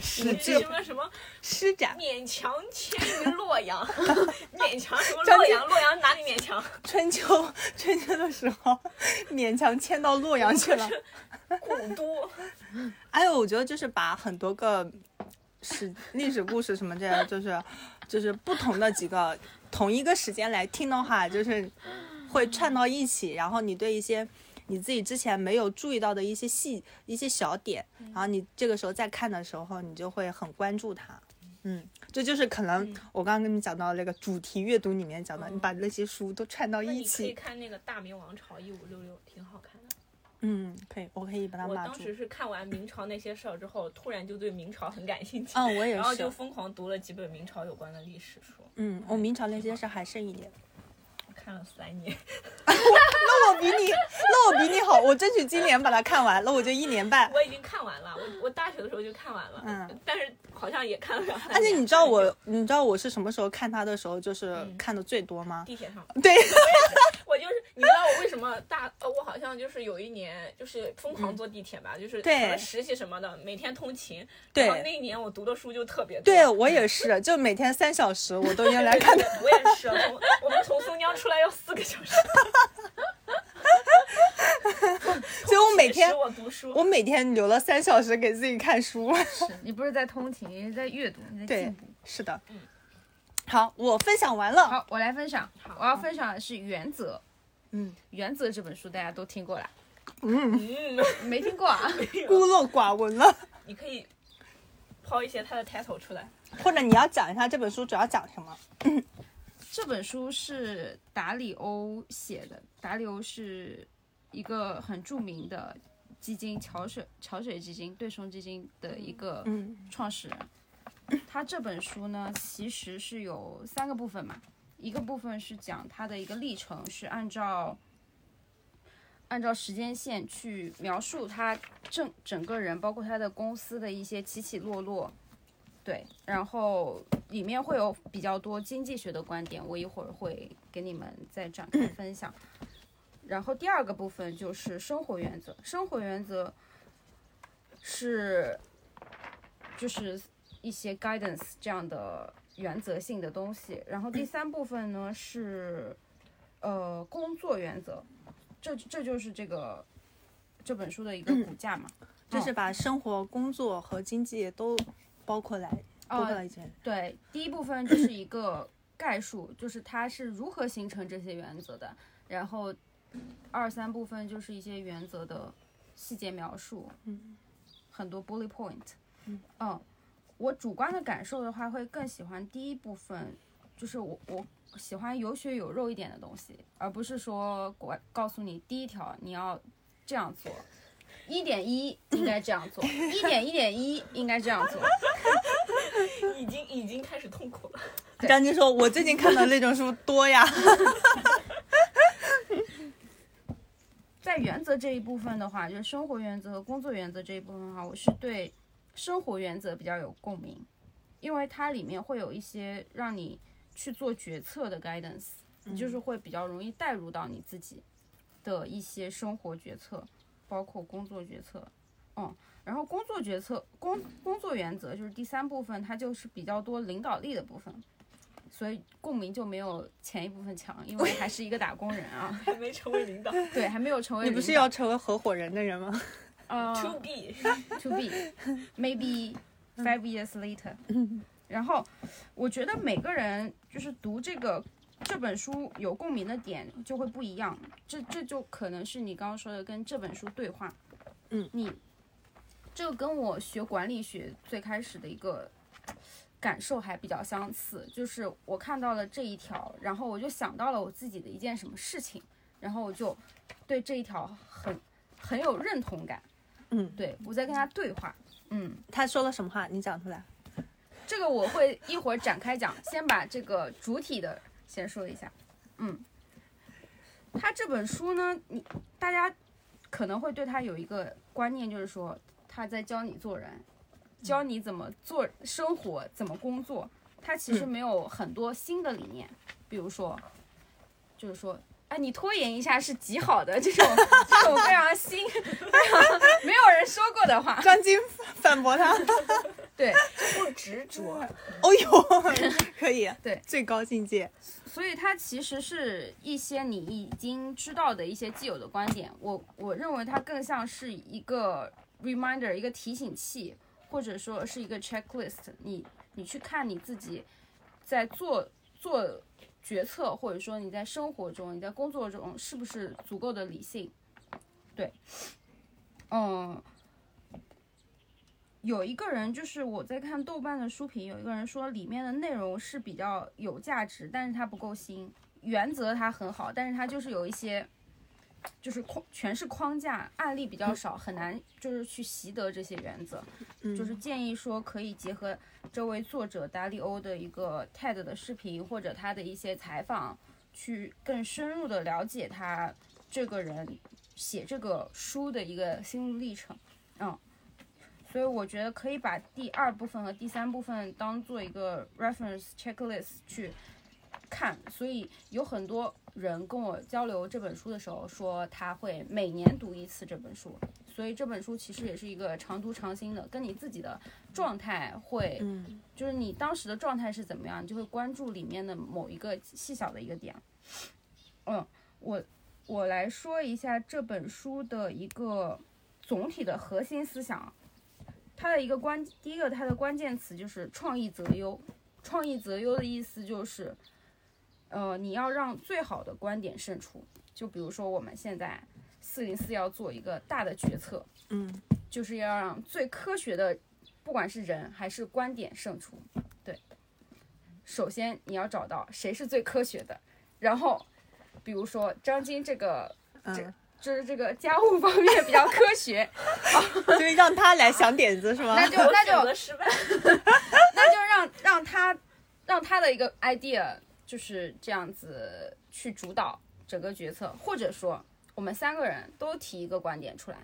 什么什么？施展。勉强迁于洛阳，勉强什么洛阳？洛阳哪里勉强？春秋春秋的时候，勉强迁到洛阳去了。古都。哎呦，我觉得就是把很多个史历史故事什么这样，就是就是不同的几个同一个时间来听的话，就是会串到一起，然后你对一些你自己之前没有注意到的一些细一些小点，然后你这个时候再看的时候，你就会很关注它。嗯，这就是可能我刚刚跟你讲到那个主题阅读里面讲的，你把那些书都串到一起你可以起。看那个《大明王朝一五六六》，挺好看的。嗯，可以，我可以把它我。当时是看完明朝那些事儿之后，突然就对明朝很感兴趣，嗯，我也是然后就。疯狂读了几本明朝有关的历史书。嗯，我明朝那些是还剩一点。看了三年，那我比你，那我比你好，我争取今年把它看完，那我就一年半。我已经看完了，我我大学的时候就看完了，嗯，但是好像也看了两三而且你知道我，你知道我是什么时候看它的时候，就是嗯。看的最多吗？地铁上，对，我就是你知道我为什么大呃，我好像就是有一年就是疯狂坐地铁吧，就是对可能实习什么的，每天通勤，对然后那一年我读的书就特别多，对我也是，就每天三小时，我都用来看的。我也是，从我们从松江出来要四个小时，所以我每天我读书，我每天留了三小时给自己看书。是 你不是在通勤，你是在阅读，你在对进步。是的，好，我分享完了。好，我来分享，我要分享的是《原则》。嗯，《原则》这本书大家都听过啦，嗯，嗯，没听过啊？孤陋寡闻了。你可以抛一些他的 title 出来，或者你要讲一下这本书主要讲什么？这本书是达里欧写的，达里欧是一个很著名的基金桥水桥水基金对冲基金的一个嗯创始人。他这本书呢，其实是有三个部分嘛，一个部分是讲他的一个历程，是按照按照时间线去描述他整整个人，包括他的公司的一些起起落落。对，然后里面会有比较多经济学的观点，我一会儿会给你们再展开 分享。然后第二个部分就是生活原则，生活原则是就是一些 guidance 这样的原则性的东西。然后第三部分呢是呃工作原则，这这就是这个这本书的一个骨架嘛。就是把生活、工作和经济都包括来，包括呃在一起。对，第一部分就是一个概述，就是它是如何形成这些原则的，然后二三部分就是一些原则的细节描述，嗯，很多 bullet point，嗯我主观的感受的话，会更喜欢第一部分，就是我我喜欢有血有肉一点的东西，而不是说我告诉你第一条你要这样做。一点一应该这样做，一点一点一应该这样做，已经已经开始痛苦了。张晶说：“我最近看的那种书多呀。在原则这一部分的话，就是生活原则和工作原则这一部分的话，我是对生活原则比较有共鸣，因为它里面会有一些让你去做决策的 guidance，你就是会比较容易带入到你自己的一些生活决策，包括工作决策，嗯，然后工作决策工工作原则就是第三部分，它就是比较多领导力的部分。所以共鸣就没有前一部分强，因为还是一个打工人啊，还没成为领导对，还没有成为你不是要成为合伙人的人吗？呃，to be，to be maybe five years later。然后我觉得每个人就是读这个这本书有共鸣的点就会不一样，这这就可能是你刚刚说的跟这本书对话。嗯，你这个跟我学管理学最开始的一个感受还比较相似，就是我看到了这一条，然后我就想到了我自己的一件什么事情，然后我就对这一条很很有认同感。嗯，对我在跟他对话。嗯，他说了什么话？你讲出来。这个我会一会儿展开讲，先把这个主体的先说一下。嗯，他这本书呢，你大家可能会对他有一个观念，就是说他在教你做人，教你怎么做生活，怎么工作。他其实没有很多新的理念，比如说，就是说。哎，你拖延一下是极好的，这种这种非常新、非常没有人说过的话，张晶反驳他。对，不执着，哦呦，可以。对，最高境界。所以它其实是一些你已经知道的一些既有的观点。我我认为它更像是一个 reminder，一个提醒器，或者说是一个 checklist 你。你去看你自己在做做决策，或者说你在生活中、你在工作中是不是足够的理性？对，嗯。有一个人，就是我在看豆瓣的书评，有一个人说里面的内容是比较有价值，但是它不够新。原则它很好，但是它就是有一些，就是框全是框架，案例比较少，很难就是去习得这些原则。就是建议说可以结合这位作者达利欧的一个 TED 的视频或者他的一些采访，去更深入的了解他这个人写这个书的一个心路历程，嗯，所以我觉得可以把第二部分和第三部分当做一个 reference checklist 去看，所以有很多人跟我交流这本书的时候说他会每年读一次这本书，所以这本书其实也是一个常读常新的，跟你自己的状态会，嗯就是你当时的状态是怎么样，你就会关注里面的某一个细小的一个点。嗯，我我来说一下这本书的一个总体的核心思想。它的一个关，第一个它的关键词就是创意择优。创意择优的意思就是，呃，你要让最好的观点胜出。就比如说我们现在四零四要做一个大的决策，嗯就是要让最科学的，不管是人还是观点胜出。对，首先你要找到谁是最科学的，然后比如说张晶这个嗯，就是这个家务方面比较科学，就是让他来想点子是吗？那就那就失败。那就让让他让他的一个 idea 就是这样子去主导整个决策，或者说我们三个人都提一个观点出来，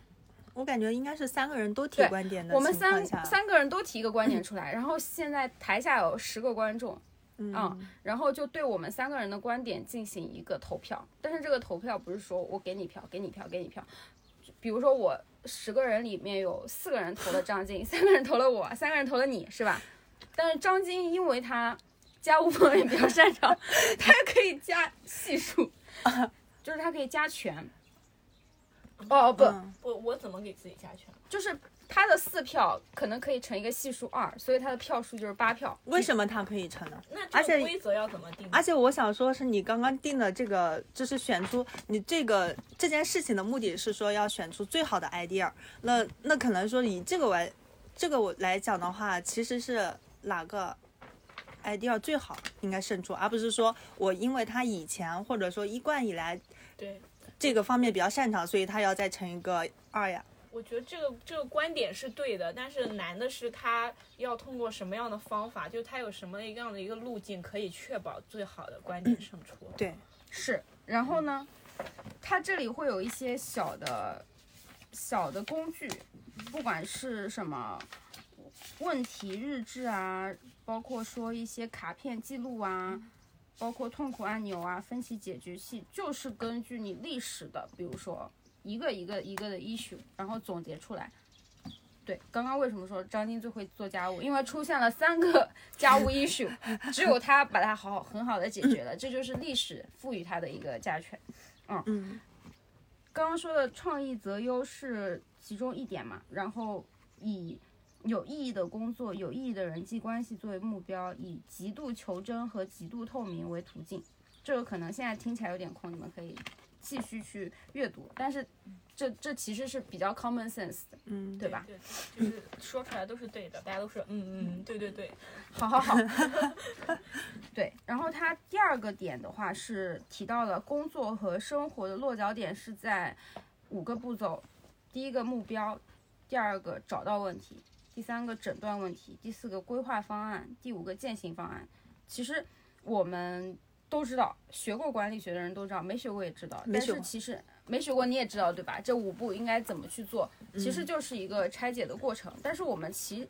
我感觉应该是三个人都提对观点的我们三三个人都提一个观点出来，然后现在台下有十个观众，嗯然后就对我们三个人的观点进行一个投票，但是这个投票不是说我给你票，给你票，给你票。比如说我十个人里面有四个人投了张晶，三个人投了我，三个人投了你，是吧？但是张晶因为他家务方面比较擅长，他可以加系数，就是他可以加权。哦不，嗯我我怎么给自己加权？就是他的四票可能可以乘一个系数二，所以他的票数就是八票。为什么他可以乘呢？那而且这规则要怎么定？而且我想说，是你刚刚定的这个，就是选出你这个这件事情的目的是说要选出最好的 idea。那那可能说以这个为这个我来讲的话，其实是哪个 idea 最好应该胜出，而不是说我因为他以前或者说一贯以来对，这个方面比较擅长，所以他要再乘一个二呀。我觉得这个这个观点是对的，但是难的是他要通过什么样的方法，就他有什么样的一个路径可以确保最好的观点胜出。对，是，然后呢，它这里会有一些小的、小的工具，不管是什么问题日志啊，包括说一些卡片记录啊，包括痛苦按钮啊、分析解决器，就是根据你历史的，比如说一个一个一个的 issue，然后总结出来。对，刚刚为什么说张晶最会做家务？因为出现了三个 家务 issue，只有他把它好好很好的解决了，这就是历史赋予他的一个加权。嗯刚刚说的创意择优是其中一点嘛，然后以有意义的工作、有意义的人际关系作为目标，以极度求真和极度透明为途径。这个可能现在听起来有点空，你们可以继续去阅读，但是这这其实是比较 common sense 的，嗯，对吧？对，就是说出来都是对的，大家都是嗯嗯，对对对。好好好，对。然后他第二个点的话是提到了工作和生活的落脚点是在五个步骤：第一个目标，第二个找到问题，第三个诊断问题，第四个规划方案，第五个践行方案。其实我们都知道，学过管理学的人都知道，没学过也知道。但没学过是其实没学过你也知道，对吧？这五步应该怎么去做，其实就是一个拆解的过程。但是我们其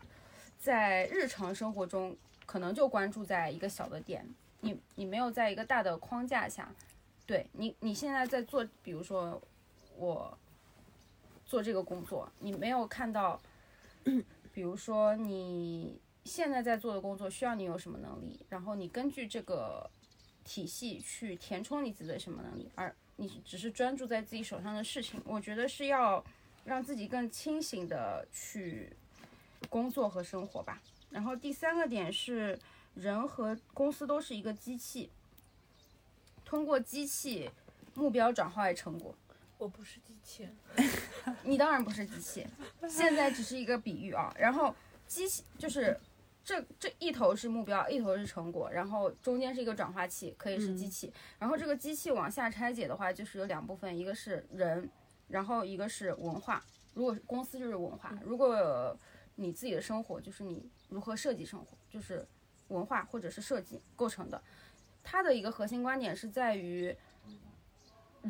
在日常生活中，可能就关注在一个小的点，你你没有在一个大的框架下，对你你现在在做，比如说我做这个工作，你没有看到，比如说你现在在做的工作需要你有什么能力，然后你根据这个体系去填充你自己的什么能力，而你只是专注在自己手上的事情，我觉得是要让自己更清醒的去工作和生活吧。然后第三个点是，人和公司都是一个机器，通过机器目标转化为成果。我不是机器，你当然不是机器，现在只是一个比喻啊。然后机器就是这这一头是目标，一头是成果，然后中间是一个转化器，可以是机器。然后这个机器往下拆解的话，就是有两部分，一个是人，然后一个是文化。如果公司就是文化，如果你自己的生活就是你如何设计生活，就是文化或者是设计构成的。它的一个核心观点是在于，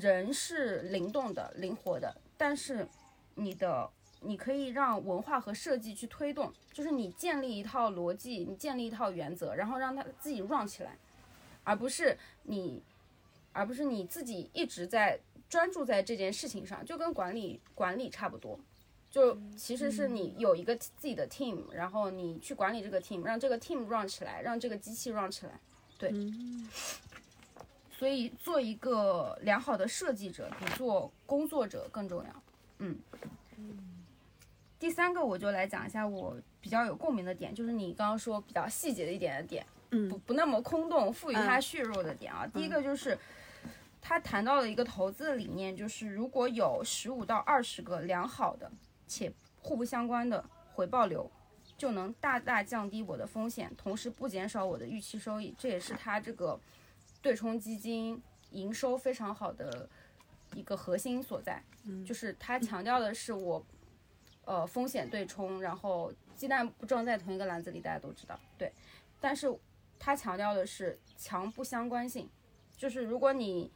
人是灵动的、灵活的，但是你的你可以让文化和设计去推动，就是你建立一套逻辑，你建立一套原则，然后让它自己 run 起来，而不是你，而不是你自己一直在专注在这件事情上，就跟管理管理差不多。就其实是你有一个自己的 team，然后你去管理这个 team，让这个 team run 起来，让这个机器 run 起来。对，所以做一个良好的设计者比做工作者更重要。嗯，第三个我就来讲一下我比较有共鸣的点，就是你刚刚说比较细节的一点的点，嗯不不那么空洞，赋予它嗯血肉的点啊。第一个就是。他谈到了一个投资的理念，就是如果有十五到二十个良好的且互不相关的回报流，就能大大降低我的风险，同时不减少我的预期收益。这也是他这个对冲基金营收非常好的一个核心所在。就是它强调的是我，呃，风险对冲，然后鸡蛋不装在同一个篮子里，大家都知道，对。但是它强调的是强不相关性，就是如果你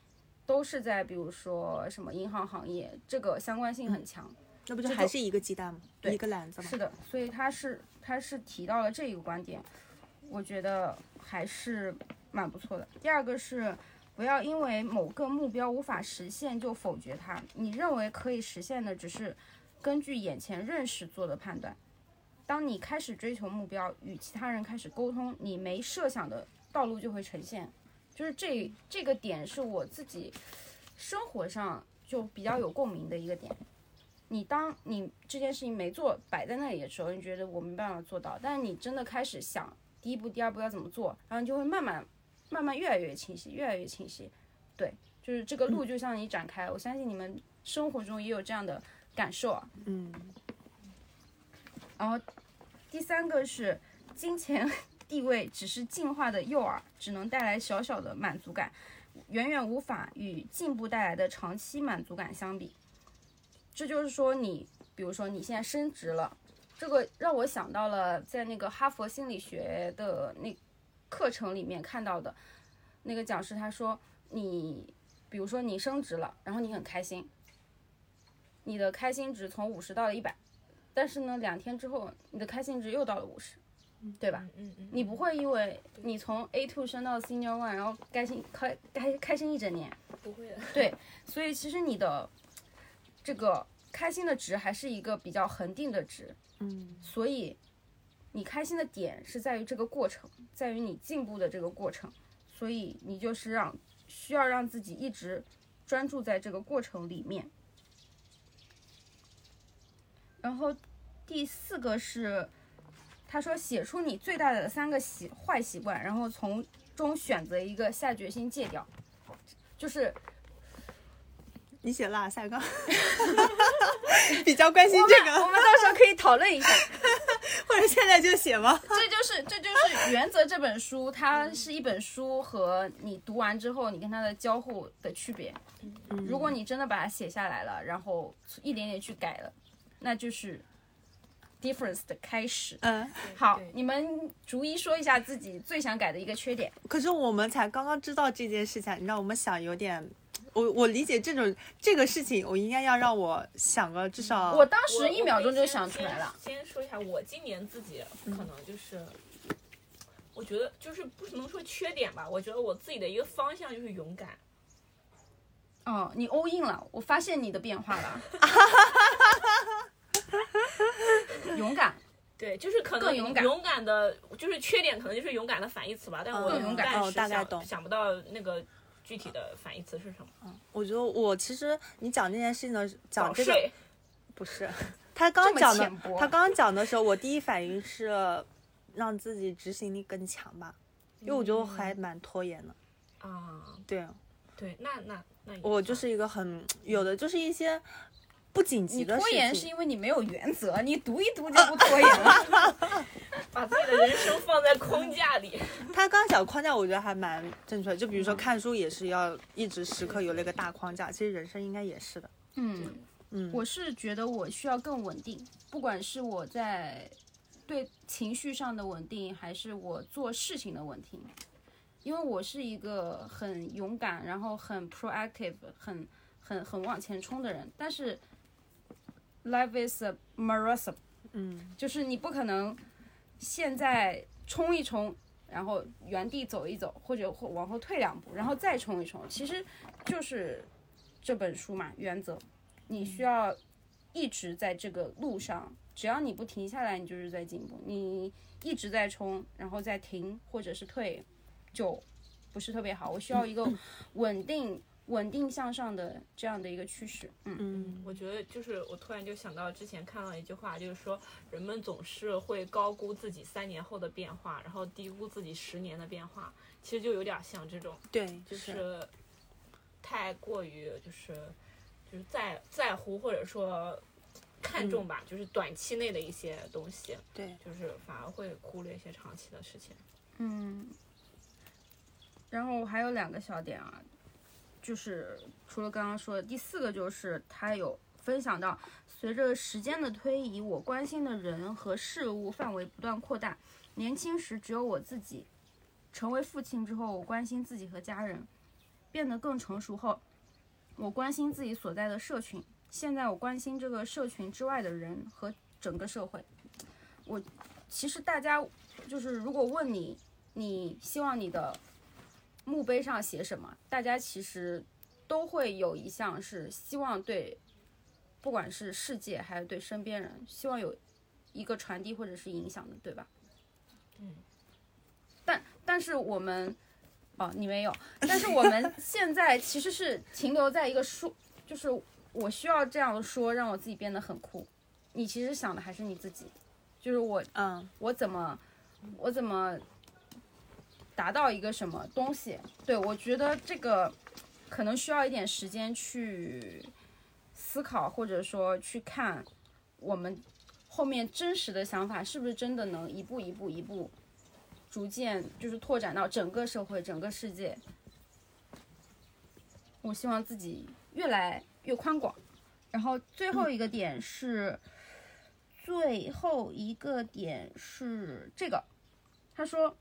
都是在比如说什么银行行业，这个相关性很强。那不就还是一个鸡蛋吗？对一个篮子吗？是的，所以他是他是提到了这一个观点，我觉得还是蛮不错的。第二个是不要因为某个目标无法实现就否决它，你认为可以实现的只是根据眼前认识做的判断。当你开始追求目标，与其他人开始沟通，你没设想的道路就会呈现。就是这这个点是我自己生活上就比较有共鸣的一个点。你当你这件事情没做摆在那里的时候，你觉得我没办法做到，但是你真的开始想第一步、第二步要怎么做，然后你就会慢慢、慢慢越来越清晰，越来越清晰。对，就是这个路就向你展开。我相信你们生活中也有这样的感受啊。嗯，然后第三个是金钱地位只是进化的诱饵，只能带来小小的满足感，远远无法与进步带来的长期满足感相比。这就是说你，比如说你现在升职了，这个让我想到了在那个哈佛心理学的那课程里面看到的，那个讲师他说你，比如说你升职了，然后你很开心，你的开心值从五十到了一百。但是呢，两天之后你的开心值又到了五十，对吧？嗯嗯，你不会因为你从 A two 升到 Senior One，然后开心开开开心一整年，不会的。对，所以其实你的这个开心的值还是一个比较恒定的值，嗯，所以你开心的点是在于这个过程，在于你进步的这个过程，所以你就是让需要让自己一直专注在这个过程里面。然后第四个是，他说写出你最大的三个习坏习惯，然后从中选择一个下决心戒掉，就是你写了啊，赛刚，比较关心这个，我们到时候可以讨论一下。或者现在就写吗？这就是这就是《原则》这本书，它是一本书和你读完之后你跟它的交互的区别。如果你真的把它写下来了，然后一点点去改了，那就是 difference 的开始。嗯，好，你们逐一说一下自己最想改的一个缺点。可是我们才刚刚知道这件事情，你让我们想有点，我我理解这种这个事情，我应该要让我想个至少我当时一秒钟就想出来了。。先先说一下，我今年自己可能就是，我觉得就是不能说缺点吧，我觉得我自己的一个方向就是勇敢。哦，你 all in 了，我发现你的变化了。勇敢，对，就是可能更勇敢勇敢的，就是缺点可能就是勇敢的反义词吧。但我更勇敢大概懂想不到那个具体的反义词是什么。嗯我觉得我其实你讲这件事情的讲这个，不是，他刚这么讲的他刚刚讲的时候，我第一反应是让自己执行力更强吧，因为我觉得我还蛮拖延的。啊，对。对，那那那我就是一个很有的就是一些不紧急的事拖延是。因为你没有原则，你读一读就不拖延了。把自己的人生放在框架里。他刚刚讲框架，我觉得还蛮正确的。就比如说看书也是要一直时刻有那个大框架，其实人生应该也是的。嗯，嗯，我是觉得我需要更稳定，不管是我在对情绪上的稳定，还是我做事情的稳定。因为我是一个很勇敢，然后很 proactive，很很很往前冲的人，但是 life is a marathon，嗯就是你不可能现在冲一冲，然后原地走一走，或者或往后退两步，然后再冲一冲。其实就是这本书嘛，原则，你需要一直在这个路上，只要你不停下来，你就是在进步。你一直在冲，然后再停或者是退，就不是特别好。我需要一个 稳定、稳定向上的这样的一个趋势。嗯。嗯我觉得就是我突然就想到之前看到一句话，就是说人们总是会高估自己三年后的变化，然后低估自己十年的变化。其实就有点像这种，对，就是太过于就是就是在在乎或者说看重吧，就是短期内的一些东西，对，就是反而会忽略一些长期的事情。嗯，然后还有两个小点啊，就是除了刚刚说的，第四个就是他有分享到，随着时间的推移，我关心的人和事物范围不断扩大。年轻时只有我自己，成为父亲之后，我关心自己和家人；变得更成熟后，我关心自己所在的社群。现在我关心这个社群之外的人和整个社会。我其实大家就是如果问你，你希望你的墓碑上写什么？大家其实都会有一项是希望对，不管是世界还是对身边人，希望有一个传递或者是影响的，对吧？嗯。但但是我们，哦，你没有，但是我们现在其实是停留在一个说，就是我需要这样说，让我自己变得很酷。你其实想的还是你自己，就是我嗯我怎么我怎么达到一个什么东西？对我觉得这个可能需要一点时间去思考，或者说去看我们后面真实的想法是不是真的能一步一步一步逐渐就是拓展到整个社会、整个世界。我希望自己越来越宽广。然后最后一个点是。最后一个点是这个，他说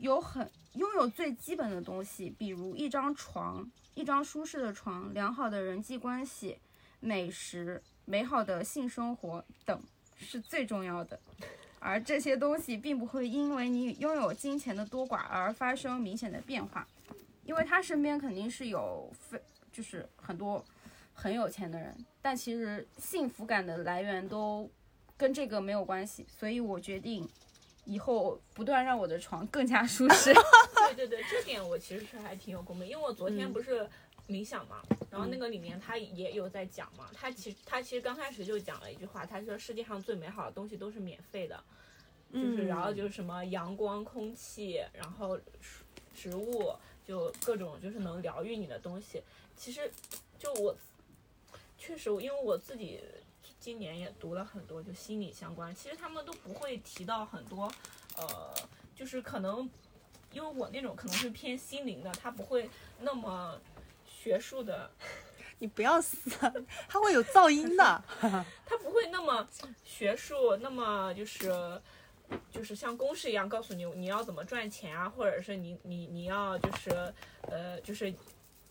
有很拥有最基本的东西，比如一张床、一张舒适的床、良好的人际关系、美食、美好的性生活等，是最重要的。而这些东西并不会因为你拥有金钱的多寡而发生明显的变化，因为他身边肯定是有非就是很多。很有钱的人，但其实幸福感的来源都跟这个没有关系，所以我决定以后不断让我的床更加舒适。对对对，这点我其实是还挺有共鸣，因为我昨天不是冥想嘛，然后那个里面他也有在讲嘛，他其实他其实刚开始就讲了一句话，他说世界上最美好的东西都是免费的，就是然后就是什么阳光、空气，然后植物，就各种就是能疗愈你的东西，其实就我。确实，因为我自己今年也读了很多就心理相关，其实他们都不会提到很多，呃，就是可能因为我那种可能是偏心灵的，他不会那么学术的。你不要死，他会有噪音的。他不会那么学术，那么就是就是像公式一样告诉你你要怎么赚钱啊，或者是你你你要就是呃就是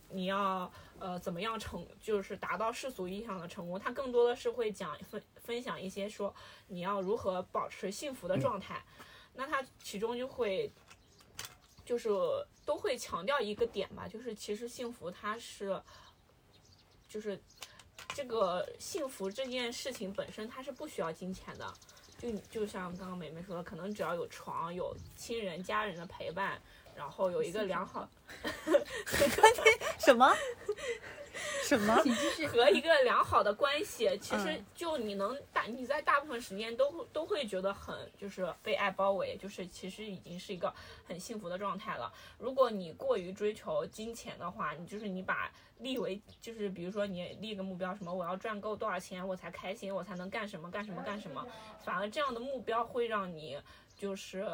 你要。呃，怎么样成就是达到世俗意义上的成功？他更多的是会讲分分享一些说你要如何保持幸福的状态。那他其中就会就是都会强调一个点吧，就是其实幸福它是就是这个幸福这件事情本身它是不需要金钱的。就就像刚刚美美说的，可能只要有床、有亲人家人的陪伴。然后有一个良好，什么？什么？和一个良好的关系，其实就你能大你在大部分时间都都会觉得很就是被爱包围，就是其实已经是一个很幸福的状态了。如果你过于追求金钱的话，你就是你把立为就是比如说你立个目标，什么我要赚够多少钱我才开心，我才能干什么干什么干什么，反而这样的目标会让你就是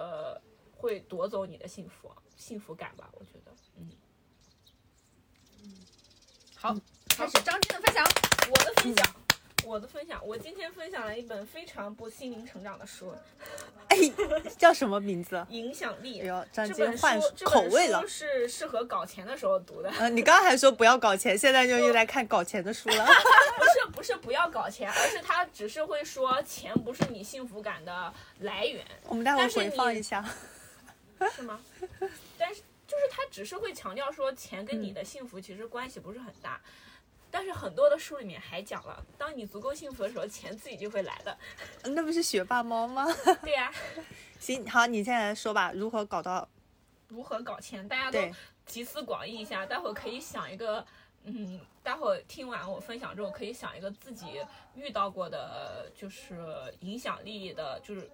会夺走你的幸福。幸福感吧，我觉得，嗯，好，开始张晶的分享。我的分享，我的分享，我今天分享了一本非常不心灵成长的书，哎，叫什么名字？《影响力哎》。呦，张晶换口味了书。是适合搞钱的时候读的，嗯，你刚刚还说不要搞钱，现在就又来看搞钱的书了。不是不是不要搞钱，而是他只是会说钱不是你幸福感的来源，我们待会回放一下。是吗？但是就是他只是会强调说钱跟你的幸福其实关系不是很大。但是很多的书里面还讲了，当你足够幸福的时候，钱自己就会来的。那不是学霸猫吗？对呀、行，好，你现在来说吧，如何搞到？如何搞钱，大家都集思广益一下。待会儿可以想一个，嗯，待会儿听完我分享之后，可以想一个自己遇到过的，就是影响力的，就是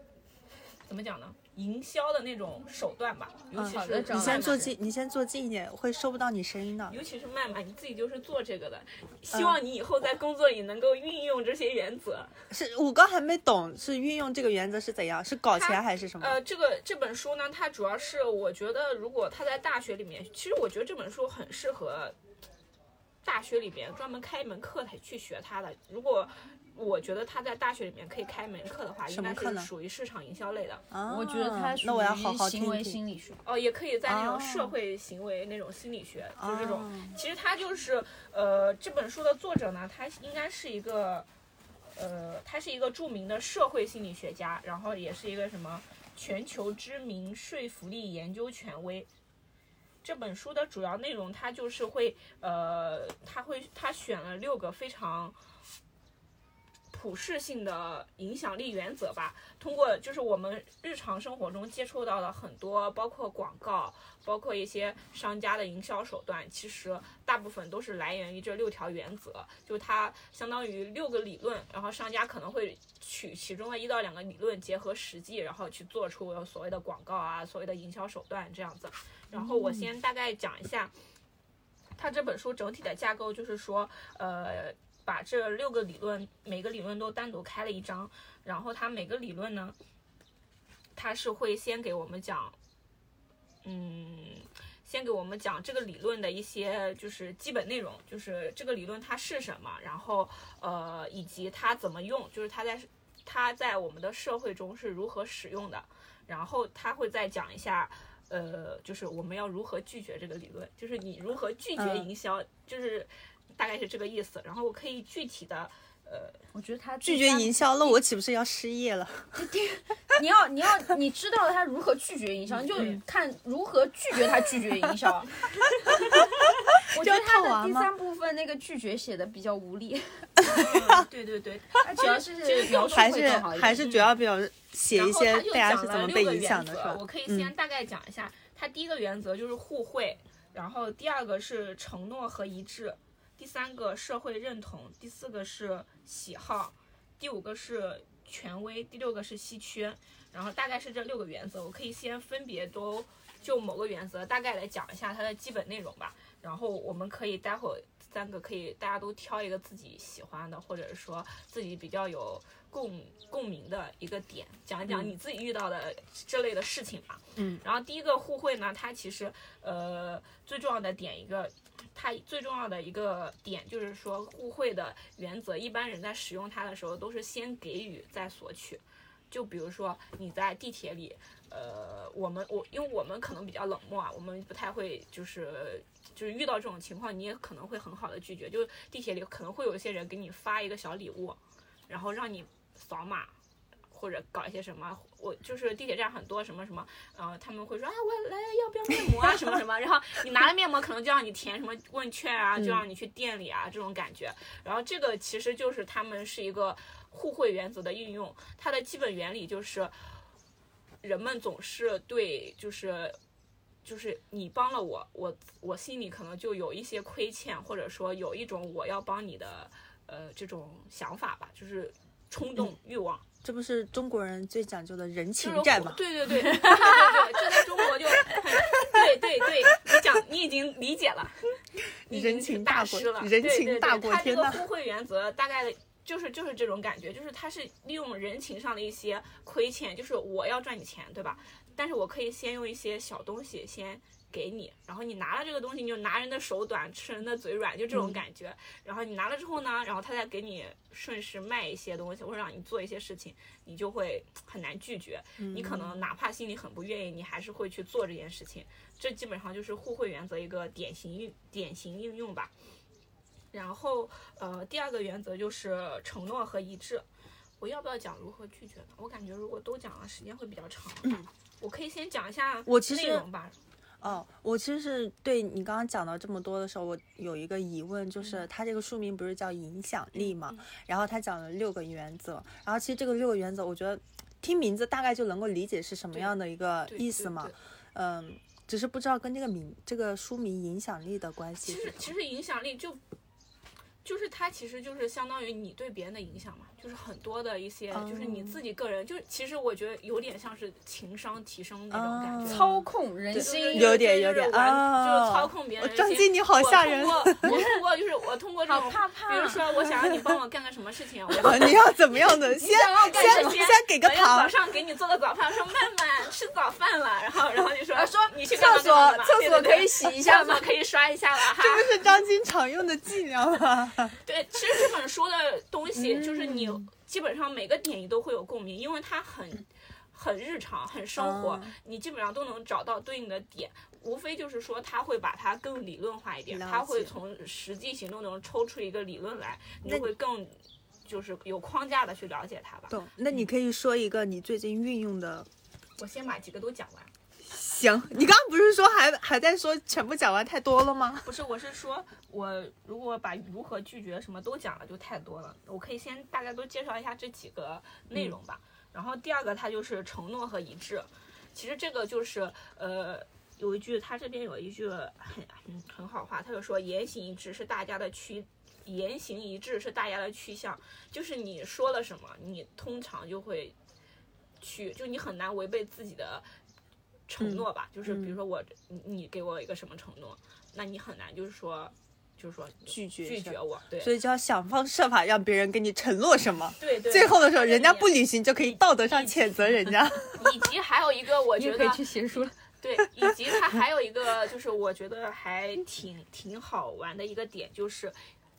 怎么讲呢？营销的那种手段吧，尤其是你先坐近，你先坐近一点，会收不到你声音的。尤其是麦麦，你自己就是做这个的，希望你以后在工作里能够运用这些原则。是我刚还没懂，是运用这个原则是怎样？是搞钱还是什么？呃，这个这本书呢，它主要是我觉得，如果他在大学里面，其实我觉得这本书很适合大学里边专门开一门课才去学它的。如果我觉得他在大学里面可以开门课的话，应该是属于市场营销类的。啊我觉得他属那我要好于行。为心理学。哦，也可以在那种哦社会行为那种心理学，就这种。哦其实他就是呃，这本书的作者呢，他应该是一个呃，他是一个著名的社会心理学家，然后也是一个什么全球知名说服力研究权威。这本书的主要内容，它就是会呃，他会他选了六个非常普适性的影响力原则吧。通过就是我们日常生活中接触到的很多，包括广告，包括一些商家的营销手段，其实大部分都是来源于这六条原则，就它相当于六个理论，然后商家可能会取其中的一到两个理论结合实际，然后去做出所谓的广告啊，所谓的营销手段这样子。然后我先大概讲一下，它这本书整体的架构就是说，呃。把这六个理论，每个理论都单独开了一章，然后它每个理论呢，它是会先给我们讲，嗯，先给我们讲这个理论的一些就是基本内容，就是这个理论它是什么，然后呃，以及它怎么用，就是它在它在我们的社会中是如何使用的，然后他会再讲一下。呃，就是我们要如何拒绝这个理论，就是你如何拒绝嗯营销，就是大概是这个意思。然后我可以具体的，呃，我觉得他拒绝营销，那我岂不是要失业了？你要你要你知道他如何拒绝营销，你就看如何拒绝他拒绝营销。我觉得他的第三部分那个拒绝写的比较无力，嗯对对对，他主要是描述还是会更好一点还是主要比较写一些然后他就大家讲是怎么被了六个影响的，原则是吧？我可以先嗯大概讲一下。他第一个原则就是互惠，然后第二个是承诺和一致，第三个社会认同，第四个是喜好，第五个是权威，第六个是稀缺。然后大概是这六个原则，我可以先分别都就某个原则大概来讲一下它的基本内容吧。然后我们可以待会儿三个可以大家都挑一个自己喜欢的，或者说自己比较有共共鸣的一个点，讲一讲你自己遇到的这类的事情吧。嗯，然后第一个互惠呢，它其实呃最重要的点一个。它最重要的一个点就是说，互惠的原则，一般人在使用它的时候都是先给予再索取。就比如说你在地铁里，呃，我们我因为我们可能比较冷漠啊，我们不太会就是就是遇到这种情况，你也可能会很好的拒绝。就地铁里可能会有一些人给你发一个小礼物，然后让你扫码。或者搞一些什么，我就是地铁站很多什么什么，呃，他们会说，啊，我来要不要面膜啊，什么什么，然后你拿了面膜，可能就让你填什么问卷啊，就让你去店里啊，这种感觉。然后这个其实就是他们是一个互惠原则的应用，它的基本原理就是，人们总是对就是。就是你帮了我，我我心里可能就有一些亏欠，或者说有一种我要帮你的呃这种想法吧，就是冲动欲望。这不是中国人最讲究的人情债吗？对对对对对对对，这在中国就很对对对，你讲你已经理解了，你人情是大师了，人情大过它这个天呐互惠原则大概的。就是就是这种感觉，就是他是利用人情上的一些亏欠，就是我要赚你钱，对吧？但是我可以先用一些小东西先给你，然后你拿了这个东西，你就拿人的手短，吃人的嘴软，就这种感觉。然后你拿了之后呢，然后他再给你顺势卖一些东西，或者让你做一些事情，你就会很难拒绝。你可能哪怕心里很不愿意，你还是会去做这件事情。这基本上就是互惠原则一个典型运典型应用吧。然后，呃，第二个原则就是承诺和一致。我要不要讲如何拒绝呢？我感觉如果都讲了，时间会比较长。嗯我可以先讲一下我其实内容吧。哦，我其实是对你刚刚讲到这么多的时候，我有一个疑问，就是它这个书名不是叫影响力嘛？然后他讲了六个原则，然后其实这个六个原则，我觉得听名字大概就能够理解是什么样的一个意思嘛。嗯，只是不知道跟这个名这个书名影响力的关系其。实其实影响力就就是它其实就是相当于你对别人的影响嘛，就是很多的一些，就是你自己个人，就是其实我觉得有点像是情商提升那种感觉。哦操控人心，有点就是有点啊就是操控别人心。张晶你好吓人 我通过我通过就是我通过这种，好怕怕比如说我想让你帮我 干个什么事情，我 啊你要怎么样的？先想要干什么先先给个我要早，上给你做个早饭，说曼曼吃早饭了，然后然后就说啊说你去干嘛厕所厕所可以洗一下吗厕所可以刷一下了哈。这不是张晶常用的伎俩吗？对，其实这本书的东西就是你嗯基本上每个点你都会有共鸣，因为它很很日常、很生活，嗯你基本上都能找到对应的点。无非就是说，他会把它更理论化一点，了他会从实际行动中抽出一个理论来，你就会更就是有框架的去了解它吧。懂。那你可以说一个你最近运用的。我先把几个都讲完。行，你刚刚不是说还还在说全部讲完太多了吗？不是，我是说，我如果把如何拒绝什么都讲了，就太多了。我可以先大概都介绍一下这几个内容吧。然后第二个，它就是承诺和一致。其实这个就是呃，有一句，它这边有一句很很很好话，他就说言行一致是大家的趋。言行一致是大家的趋向，就是你说了什么，你通常就会去，就你很难违背自己的承诺吧。就是比如说我，你你给我一个什么承诺，那你很难就是说，就是说拒绝拒绝我，对所以就要想方设法让别人给你承诺什么，对对。最后的时候人家不履行就可以道德上谴责人家。以及还有一个，我觉得可以去写书了。对，以及他还有一个就是我觉得还挺挺好玩的一个点，就是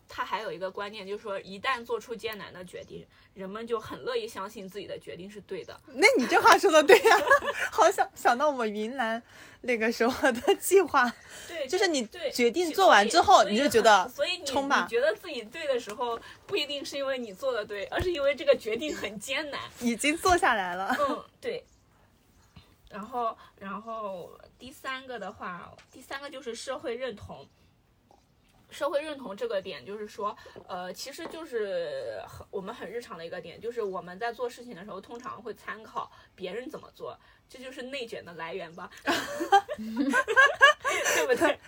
它还有一个观念，就是说一旦做出艰难的决定，人们就很乐意相信自己的决定是对的。那你这话说的对呀、好想想到我们云南那个时候的计划，对，就是你对决定做完之后你就觉得所以你冲吧你觉得自己对的时候，不一定是因为你做的对，而是因为这个决定很艰难。已经做下来了。嗯，对。然后，然后第三个的话，第三个就是社会认同。社会认同这个点，就是说，呃，其实就是很我们很日常的一个点，就是我们在做事情的时候，通常会参考别人怎么做，这就是内卷的来源吧，对不对？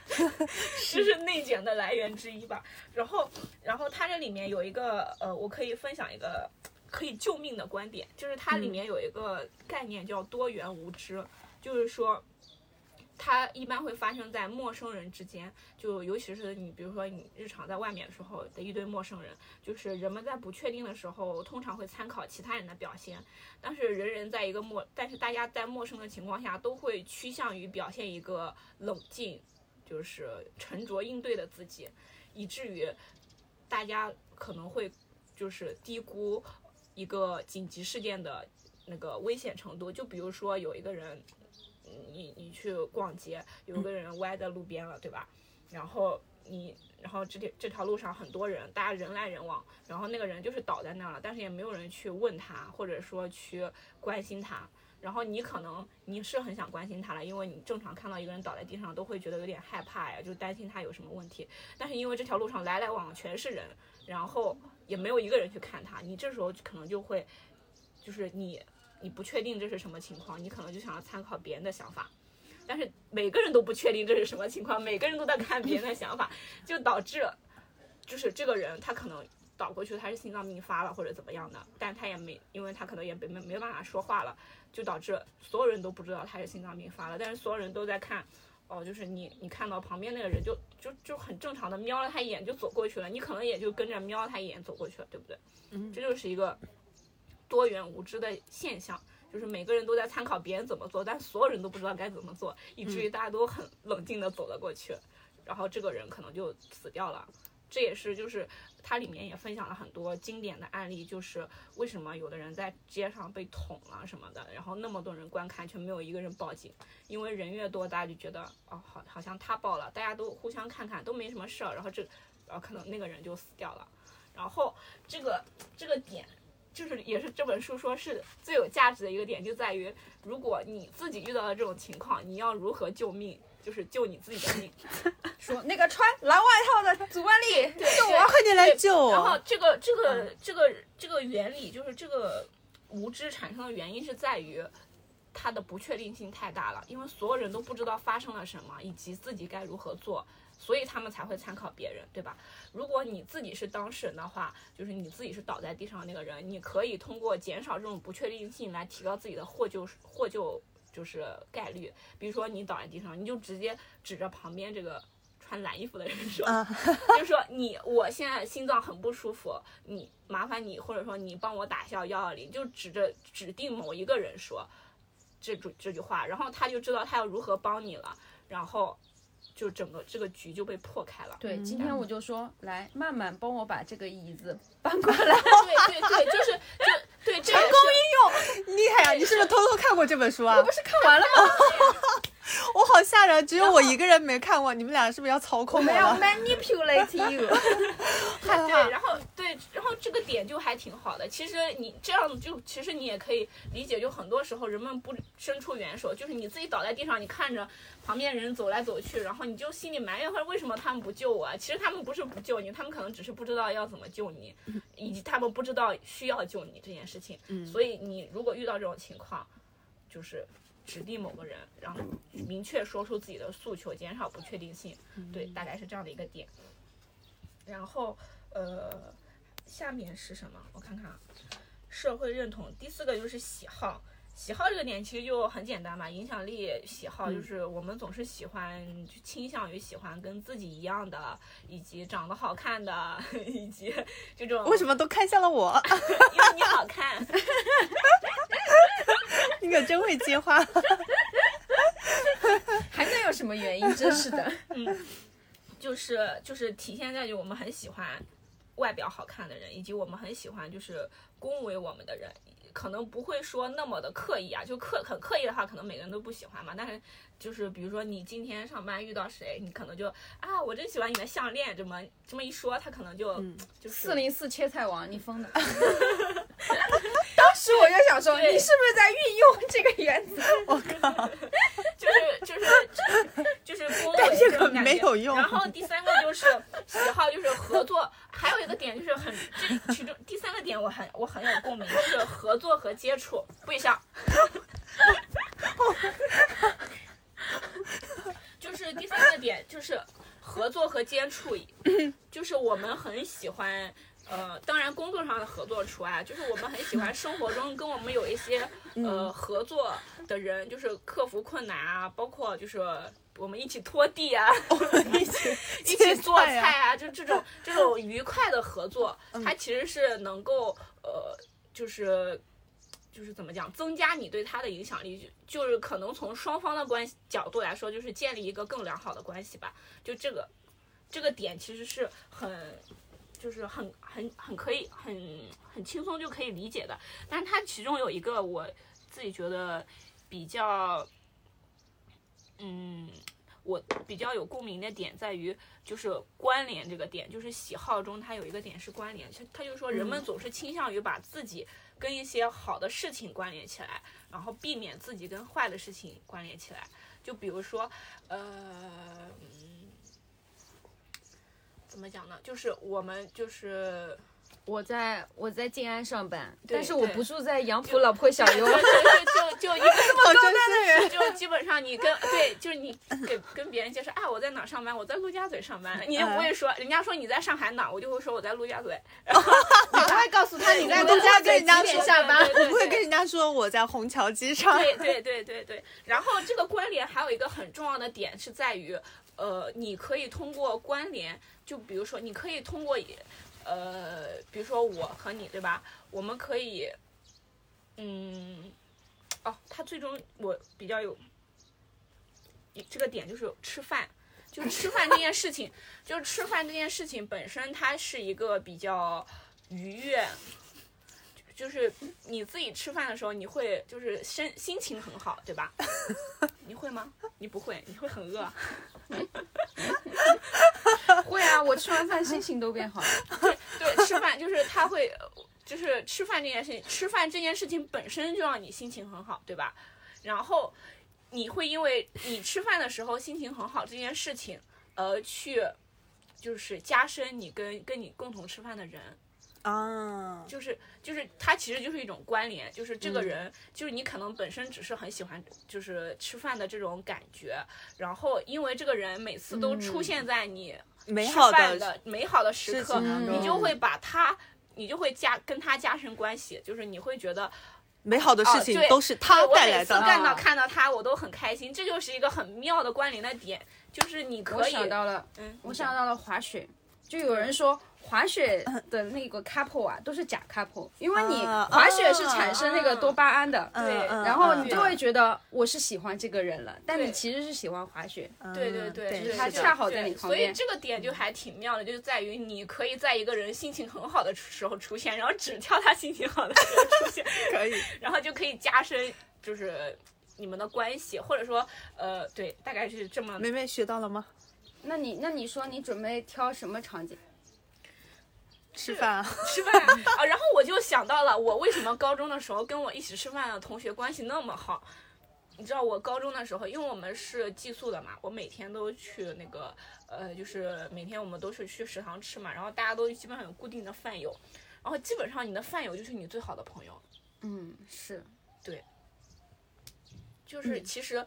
这是内卷的来源之一吧。然后，然后它这里面有一个，呃，我可以分享一个可以救命的观点，就是它里面有一个概念叫多元无知，就是说。它一般会发生在陌生人之间，就尤其是你，比如说你日常在外面的时候的一堆陌生人，就是人们在不确定的时候，通常会参考其他人的表现，但是人人在一个陌，但是大家在陌生的情况下，都会趋向于表现一个冷静，就是沉着应对的自己，以至于大家可能会就是低估一个紧急事件的那个危险程度。就比如说有一个人，你你去逛街，有个人歪在路边了，对吧？然后你，然后这条这条路上很多人，大家人来人往，然后那个人就是倒在那儿了，但是也没有人去问他，或者说去关心他。然后你可能你是很想关心他了，因为你正常看到一个人倒在地上都会觉得有点害怕呀，就担心他有什么问题。但是因为这条路上来来往往全是人，然后也没有一个人去看他，你这时候可能就会，就是你你不确定这是什么情况，你可能就想要参考别人的想法。但是每个人都不确定这是什么情况，每个人都在看别人的想法，就导致，就是这个人他可能倒过去他是心脏病发了或者怎么样的，但他也没，因为他可能也没没没办法说话了，就导致所有人都不知道他是心脏病发了，但是所有人都在看，哦，就是你你看到旁边那个人就就就很正常的瞄了他一眼就走过去了，你可能也就跟着瞄他一眼走过去了，对不对？嗯这就是一个多元无知的现象。就是每个人都在参考别人怎么做，但所有人都不知道该怎么做，以至于大家都很冷静的走了过去，然后这个人可能就死掉了。这也是就是它里面也分享了很多经典的案例，就是为什么有的人在街上被捅了什么的，然后那么多人观看却没有一个人报警，因为人越多，大家就觉得哦好好像他报了，大家都互相看看都没什么事儿，然后这然后可能那个人就死掉了，然后这个这个点。就是也是这本书说是最有价值的一个点，就在于如果你自己遇到了这种情况，你要如何救命，就是救你自己的命。说那个穿蓝外套的祖万丽，就我快点来救然后！这个这个这个这个原理就是这个无知产生的原因是在于它的不确定性太大了，因为所有人都不知道发生了什么以及自己该如何做，所以他们才会参考别人，对吧？如果你自己是当事人的话，就是你自己是倒在地上的那个人，你可以通过减少这种不确定性来提高自己的获救获救就是概率。比如说你倒在地上，你就直接指着旁边这个。穿蓝衣服的人说，啊就是说你我现在心脏很不舒服，你麻烦你或者说你帮我打一下幺二零，就指着指定某一个人说这句这句话，然后他就知道他要如何帮你了，然后就整个这个局就被破开了。对，嗯今天我就说，来，慢慢帮我把这个椅子搬过来。对对对，就是就对这成功用厉害啊！你是不是偷偷看过这本书啊？我不是看完了吗？我好吓人，只有我一个人没看过。你们俩是不是要操控我我们要？manipulate you。害对，怕。然后对，然后这个点就还挺好的。其实你这样就，其实你也可以理解，就很多时候人们不伸出援手，就是你自己倒在地上，你看着旁边人走来走去，然后你就心里埋怨，或者为什么他们不救我啊？其实他们不是不救你，他们可能只是不知道要怎么救你，以及他们不知道需要救你这件事情。所以你如果遇到这种情况，就是指定某个人，然后明确说出自己的诉求，减少不确定性。对，大概是这样的一个点。然后呃，下面是什么？我看看啊，社会认同。第四个就是喜好。喜好这个点其实就很简单嘛，影响力、喜好就是我们总是喜欢，就倾向于喜欢跟自己一样的，以及长得好看的，以及这种为什么都看向了我？因为你好看，你可真会接话。还能有什么原因？真是的。嗯就是就是体现在就我们很喜欢外表好看的人，以及我们很喜欢就是恭维我们的人，可能不会说那么的刻意啊，就刻很刻意的话，可能每个人都不喜欢嘛。但是就是比如说你今天上班遇到谁，你可能就啊，我真喜欢你的项链，这么这么一说，他可能就、就是四零四切菜王，你疯的？当时我就想说，你是不是在运用这个原则？我靠，就是就是就是恭维这个种感觉没有用然后第三个就是喜好，就是合作。还有一个点就是很这其中第三个点我很我很有共鸣，就是合作和接触不一样。就是第三个点就是合作和接触，就是我们很喜欢。呃，当然工作上的合作除外，就是我们很喜欢生活中跟我们有一些呃合作的人，就是克服困难啊，包括就是我们一起拖地啊，一起一起做菜啊就这种这种愉快的合作，它其实是能够呃，就是就是怎么讲，增加你对他的影响力，就就是可能从双方的关系角度来说，就是建立一个更良好的关系吧。就这个这个点其实是很。就是很很很可以很很轻松就可以理解的，但是它其中有一个我自己觉得比较，嗯，我比较有共鸣的点在于，就是关联这个点，就是喜好中它有一个点是关联，它它就是说人们总是倾向于把自己跟一些好的事情关联起来，然后避免自己跟坏的事情关联起来。就比如说，呃，嗯怎么讲呢？就是我们就是我在我在静安上班，但是我不住在杨浦老 破小优就。就就就就一个 好真是人。就基本上你跟对，就是你给跟别人介绍，哎，我在哪上班？我在陆家嘴上班。你就不会说，人家说你在上海哪，我就会说我在陆家嘴。你不会告诉他你在陆家嘴几点下班？我不会跟人家说我在虹桥机场。对对对对对。然后这个关联还有一个很重要的点是在于，呃，你可以通过关联，就比如说你可以通过，呃，比如说我和你，对吧？我们可以，嗯，哦，他最终我比较有这个点就是吃饭。就吃饭这件事情，就吃饭这件事情本身，它是一个比较愉悦，就是你自己吃饭的时候，你会就是身心情很好，对吧？你会吗？你不会，你会很饿。会啊，我吃完饭心情都变好了。对，吃饭就是他会，就是吃饭这件事情，吃饭这件事情本身就让你心情很好，对吧？然后你会因为你吃饭的时候心情很好这件事情，而去就是加深你跟跟你共同吃饭的人。啊，就是就是它其实就是一种关联，就是这个人，就是你可能本身只是很喜欢就是吃饭的这种感觉，然后因为这个人每次都出现在你吃美好饭的的美好的时刻，你就会把他，你就会加跟他加深关系，就是你会觉得美好的事情都是他带来的。每次看到啊。看到他，我都很开心，这就是一个很妙的关联的点，就是你可以，我想到了，嗯，我想到了滑雪，就有人说滑雪的那个 couple 啊，都是假 couple，因为你啊滑雪是产生那个多巴胺的，对嗯然后你嗯就会觉得我是喜欢这个人了，但你其实是喜欢滑雪。对对嗯对，就是他恰好在你旁边所以这个点就还挺妙的，就是在于你可以在一个人心情很好的时候出现，然后只挑他心情好的时候出现，可以。然后就可以加深就是你们的关系，或者说呃，对，大概是这么。梅梅学到了吗？那你那你说你准备挑什么场景？吃饭啊，吃饭啊，然后我就想到了，我为什么高中的时候跟我一起吃饭的同学关系那么好？你知道我高中的时候，因为我们是寄宿的嘛，我每天都去那个呃，就是每天我们都是去食堂吃嘛，然后大家都基本上有固定的饭友，然后基本上你的饭友就是你最好的朋友，嗯，是对就是其实。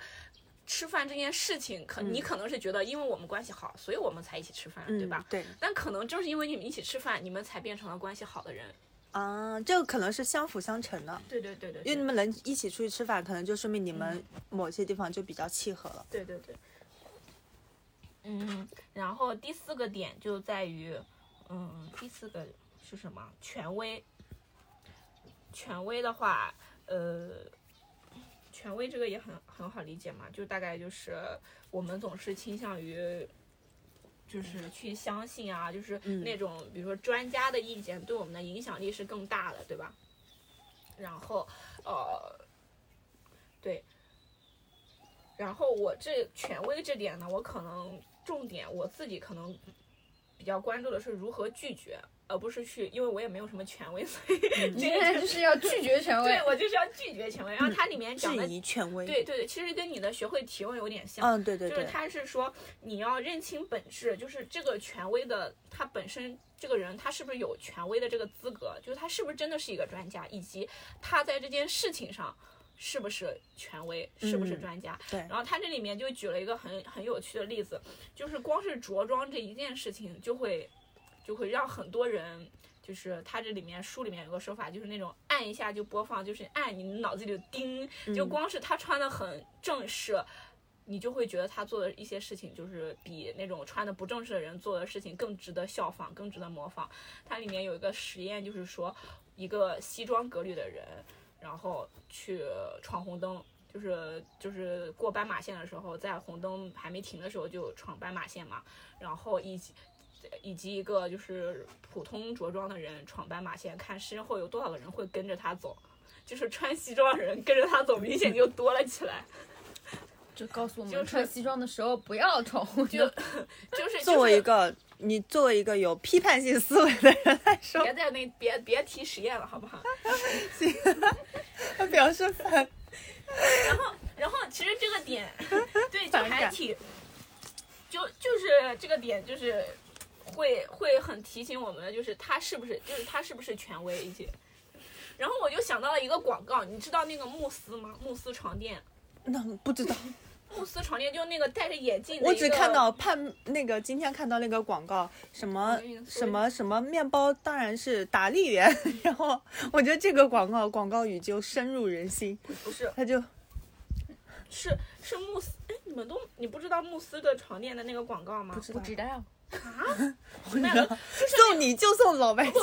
吃饭这件事情，可你可能是觉得，因为我们关系好，所以我们才一起吃饭，对吧？对但可能正是因为你们一起吃饭，你们才变成了关系好的人。啊，这个可能是相辅相成的，对对对对，因为你们能一起出去吃饭，可能就说明你们某些地方就比较契合了。对对对。嗯，然后第四个点就在于，嗯，第四个是什么？权威。权威的话，呃，权威这个也很很好理解嘛，就大概就是我们总是倾向于。就是去相信啊，就是那种、比如说专家的意见对我们的影响力是更大的，对吧？然后，呃，对，然后我这权威这点呢，我可能重点我自己可能比较关注的是如何拒绝，而不是去，因为我也没有什么权威，所以你现在就是要拒绝权威对。我就是要拒绝权威。然后它里面讲的，疑权威。对对对，其实跟你的学会提问有点像。嗯，对对就是对。他是说你要认清本质，就是这个权威的他本身这个人他是不是有权威的这个资格，就是他是不是真的是一个专家，以及他在这件事情上是不是权威，是不是嗯专家。对然后他这里面就举了一个很很有趣的例子，就是光是着装这一件事情就会就会让很多人。就是他这里面书里面有个说法，就是那种按一下就播放，就是按你脑子里的叮，就嗯光是他穿的很正式，你就会觉得他做的一些事情，就是比那种穿的不正式的人做的事情更值得效仿，更值得模仿。它里面有一个实验，就是说一个西装革履的人，然后去闯红灯，就是就是过斑马线的时候，在红灯还没停的时候就闯斑马线嘛，然后以及以及一个就是普通着装的人闯斑马线，看身后有多少个人会跟着他走。就是穿西装的人跟着他走，明显就多了起来。就告诉我就是们穿西装的时候不要闯红就灯。就是作为一个你作为一个有批判性思维的人来说，别在那别别提实验了，好不好？行他表示反 然后然后其实这个点，对，就还挺，就就是这个点就是会会很提醒我们的，就是他是不是就是他是不是权威一些。然后我就想到了一个广告，你知道那个慕斯吗？慕斯床垫，那不知道 慕斯床垫，就是那个戴着眼镜的我只看到盼那个今天看到那个广告，什么什么什么面包当然是达利园，然后我觉得这个广告广告语就深入人心，不是他就是是慕斯，哎，你们都你不知道慕斯的床垫的那个广告吗？不知道不知道，啊，那个送你就送老白金，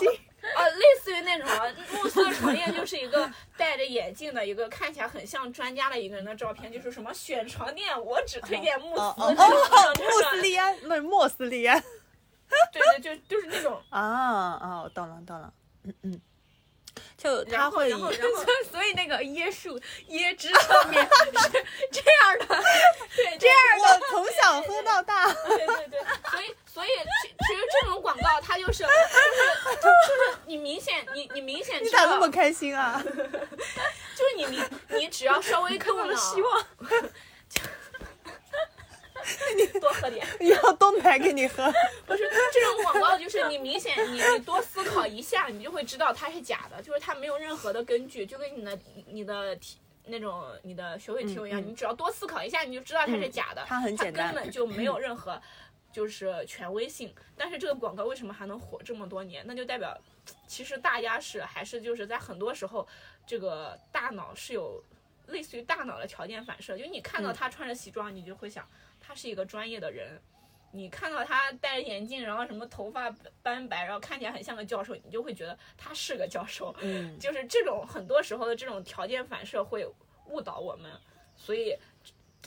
啊，类似于那种啊慕斯的床垫，就是一个 戴着眼镜的一个看起来很像专家的一个人的照片，就是什么选床垫，我只推荐慕斯，哦哦这种穆斯利安那是莫斯利安 对对，就就是那种，啊啊，我懂了懂了，嗯嗯，就他会然后然后 所以那个椰树椰汁上面是这样的，对这样我从小喝到大，对对对，显你你明显你咋那么开心啊？就是你明你只要稍微动了，希望你 多喝点。要冻奶给你喝，不是这种广告，就是你明显你你多思考一下，你就会知道它是假的，就是它没有任何的根据，就跟你的你的题那种你的学会题目一样，你只要多思考一下，你就知道它是假的，它很简单根本就没有任何就是权威性。但是这个广告为什么还能火这么多年？那就代表其实大家是还是就是在很多时候，这个大脑是有类似于大脑的条件反射，就你看到嗯他穿着西装，你就会想他是一个专业的人。你看到他戴着眼镜，然后什么头发斑白，然后看起来很像个教授，你就会觉得他是个教授。嗯，就是这种很多时候的这种条件反射会误导我们，所以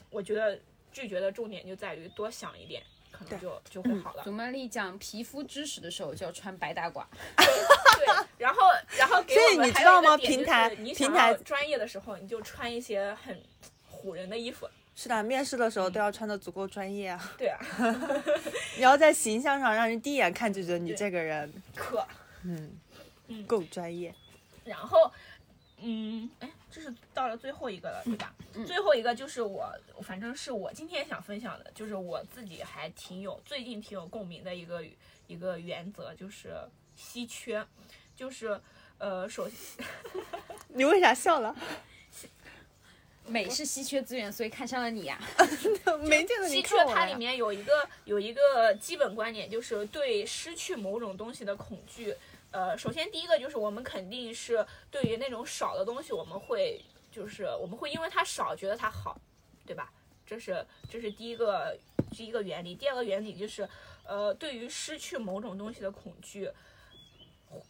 我觉得拒绝的重点就在于多想一点，可能就就会好了。祖曼丽讲皮肤知识的时候就要穿白大褂，对，然后然后给所以我们还有你知道吗平台平台专业的时候，你就穿一些很唬人的衣服。是的，面试的时候都要穿的足够专业啊，对啊，你要在形象上让人第一眼看就觉得你这个人，可嗯嗯，够专业。然后，嗯，哎，这是到了最后一个了，对吧？最后一个就是我，反正是我今天想分享的，就是我自己还挺有最近挺有共鸣的一个一个原则，就是稀缺，就是呃，首先 你为啥笑了？美是稀缺资源，所以看上了你呀、没见得你稀缺。它里面有一个有一个基本观点，就是对失去某种东西的恐惧。呃，首先第一个就是我们肯定是对于那种少的东西，我们会就是我们会因为它少觉得它好，对吧？这是这是第一个第一个原理。第二个原理就是，呃，对于失去某种东西的恐惧，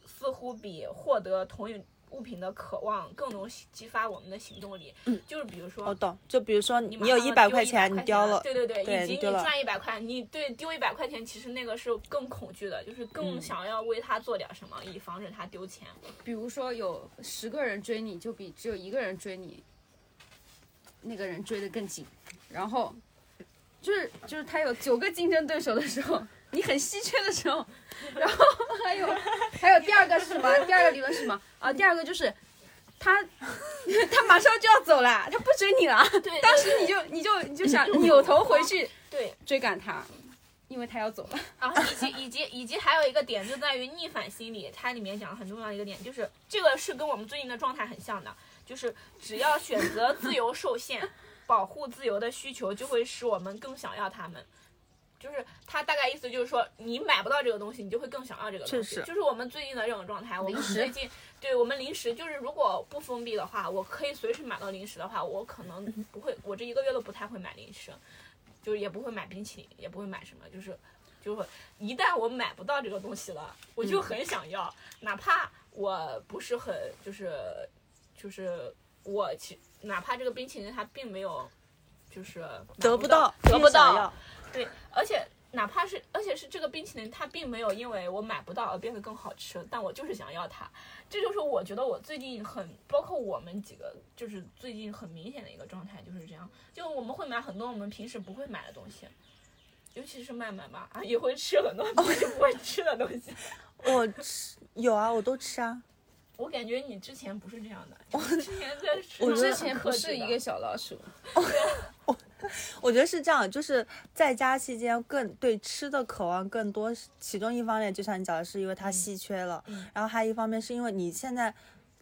似乎比获得同一物品的渴望更能激发我们的行动力。嗯就是比如说，我懂，就比如说你你有一百块钱，你丢了，对对对，以及你赚一百块，你对丢一百块钱，其实那个是更恐惧的，就是更嗯想要为他做点什么，以防止他丢钱。比如说有十个人追你，就比只有一个人追你，那个人追得更紧。然后就是就是他有九个竞争对手的时候，你很稀缺的时候，然后还有还有第二个是什么？第二个理论是什么？啊，第二个就是他 他马上就要走了，他不追你了。对，当时你就你就你就想扭头回去对，追赶他，因为他要走了。然后以及以及以及还有一个点就在于逆反心理，它里面讲的很重要的一个点，就是这个是跟我们最近的状态很像的，就是只要选择自由受限，保护自由的需求就会使我们更想要他们。就是他大概意思就是说，你买不到这个东西，你就会更想要这个东西。就是我们最近的这种状态。我们最近对我们零食，就是如果不封闭的话，我可以随时买到零食的话，我可能不会，我这一个月都不太会买零食，就是也不会买冰淇淋，也不会买什么，就是就会一旦我买不到这个东西了，我就很想要，哪怕我不是很就是就是我其哪怕这个冰淇淋它并没有就是得不到，得不到对，而且哪怕是，而且是这个冰淇淋，它并没有因为我买不到而变得更好吃，但我就是想要它。这就是我觉得我最近很，包括我们几个，就是最近很明显的一个状态就是这样，就我们会买很多我们平时不会买的东西。尤其是麦麦吧，啊，也会吃很多平时不会 吃的东西。我吃有啊，我都吃啊。我感觉你之前不是这样的，我之前在吃我之前不是一个小老鼠，我 觉得是这样，就是在家期间更对吃的渴望更多，其中一方面就像你讲的，是因为它稀缺了，嗯然后还有一方面是因为你现在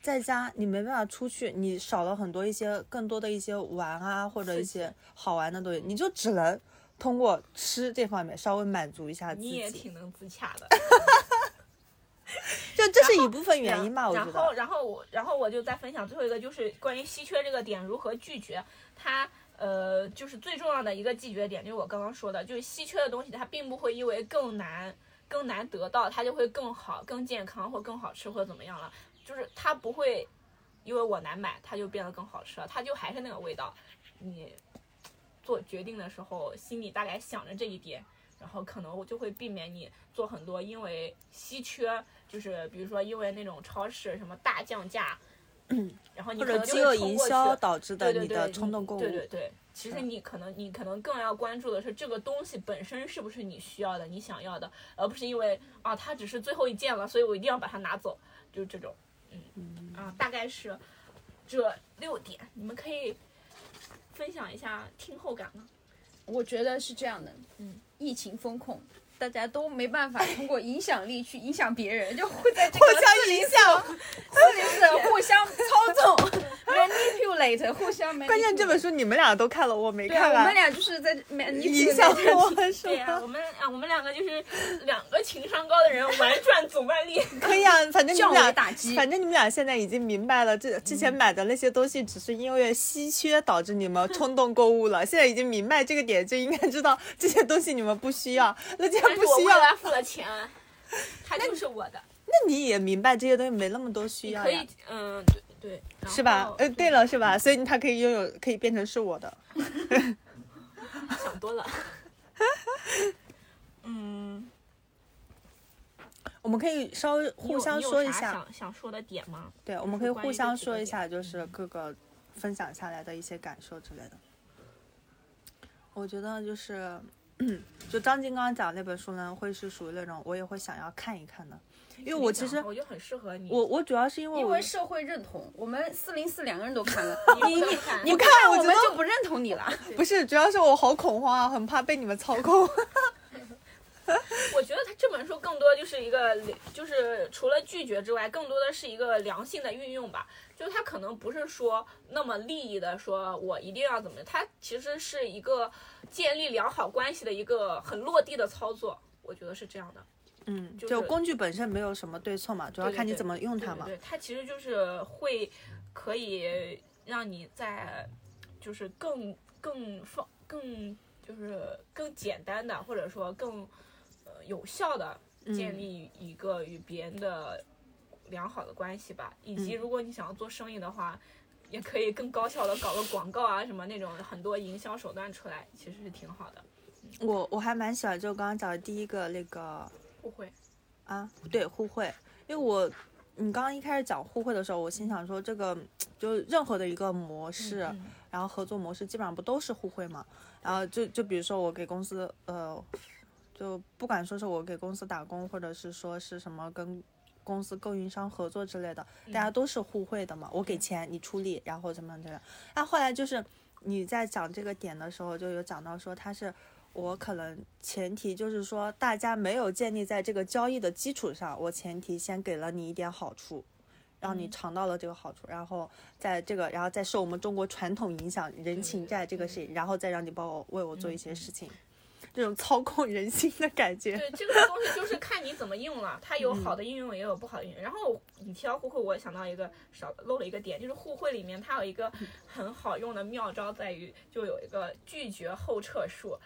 在家你没办法出去，你少了很多一些更多的一些玩啊，或者一些好玩的东西，你就只能通过吃这方面稍微满足一下自己你也。挺能自洽的。就这是一部分原因吧，我觉然后，然后我，然后我就再分享最后一个，就是关于稀缺这个点如何拒绝它。呃，就是最重要的一个拒绝点，就是我刚刚说的，就是稀缺的东西，它并不会因为更难、更难得到，它就会更好、更健康或更好吃或者怎么样了。就是它不会因为我难买，它就变得更好吃了，它就还是那个味道。你做决定的时候，心里大概想着这一点，然后可能我就会避免你做很多因为稀缺，就是比如说因为那种超市什么大降价，然后你或可能就者饥饿会冲过去营销导致。的对对对，你的冲动购物，对对。对，其实你可能你可能更要关注的是这个东西本身是不是你需要的、你想要的，而不是因为啊它只是最后一件了，所以我一定要把它拿走，就是这种，嗯啊，大概是这六点，你们可以分享一下听后感吗？我觉得是这样的，嗯，疫情风控，大家都没办法通过影响力去影响别人，就会在这个互相影响。四零四互相操纵，manipulate，互相 manipulate。关键这本书你们俩都看了，我没看完。我们俩就是在 manipulate 影响我是对呀、吗？我们啊，我们两个就是两个情商高的人玩转总万利。可以啊，反正你们俩打击。反正你们俩现在已经明白了，这之前买的那些东西只是因为稀缺导致你们冲动购物了。现在已经明白这个点，就应该知道这些东西你们不需要。那既然但是我不需要，为他付了钱，他就是我的。那你也明白这些东西没那么多需要呀可以，，嗯，对对，然是吧后？呃，对了，是吧？所以他可以拥有，可以变成是我的。想多了。嗯，我们可以稍微互相说一下，想想说的点吗？对，我们可以互相说一下，就是各个分享下来的一些感受之类的。我觉得就是，就张晶刚刚讲那本书呢，会是属于那种我也会想要看一看的，因为我其实我觉得很适合你。我我主要是因为因为社会认同，我们四零四两个人都看了，你你，你不看我我觉得们就不认同你了。不是，主要是我好恐慌啊，很怕被你们操控。我觉得他这本书更多就是一个，就是除了拒绝之外，更多的是一个良性的运用吧。就他可能不是说那么利益的，说我一定要怎么，他其实是一个建立良好关系的一个很落地的操作。我觉得是这样的。嗯，就就工具本身没有什么对错嘛，主要看你怎么用它嘛。对对对，它其实就是会可以让你在就是更更放更就是更简单的，或者说更呃有效的建立一个与别人的良好的关系吧。以及嗯如果你想要做生意的话。也可以更高效的搞个广告啊，什么那种很多营销手段出来，其实是挺好的。我我还蛮喜欢，就刚刚讲的第一个那个互惠，啊，对互惠，因为我你刚刚一开始讲互惠的时候，我心想说这个就任何的一个模式，嗯然后合作模式基本上不都是互惠嘛？然后就就比如说我给公司呃，就不管说是我给公司打工，或者是说是什么跟公司供应商合作之类的，大家都是互惠的嘛。我给钱，你出力，然后怎么样怎么样。那后来就是你在讲这个点的时候，就有讲到说他是。我可能前提就是说，大家没有建立在这个交易的基础上，我前提先给了你一点好处，让你尝到了这个好处，然后在这个，然后再受我们中国传统影响，人情债这个事情，然后再让你帮我为我做一些事情，这种操控人心的感觉。对这个东西就是看你怎么用了，它有好的应用，也有不好的应用。然后你提到互惠，我想到一个少漏了一个点，就是互惠里面它有一个很好用的妙招，在于就有一个拒绝后撤术。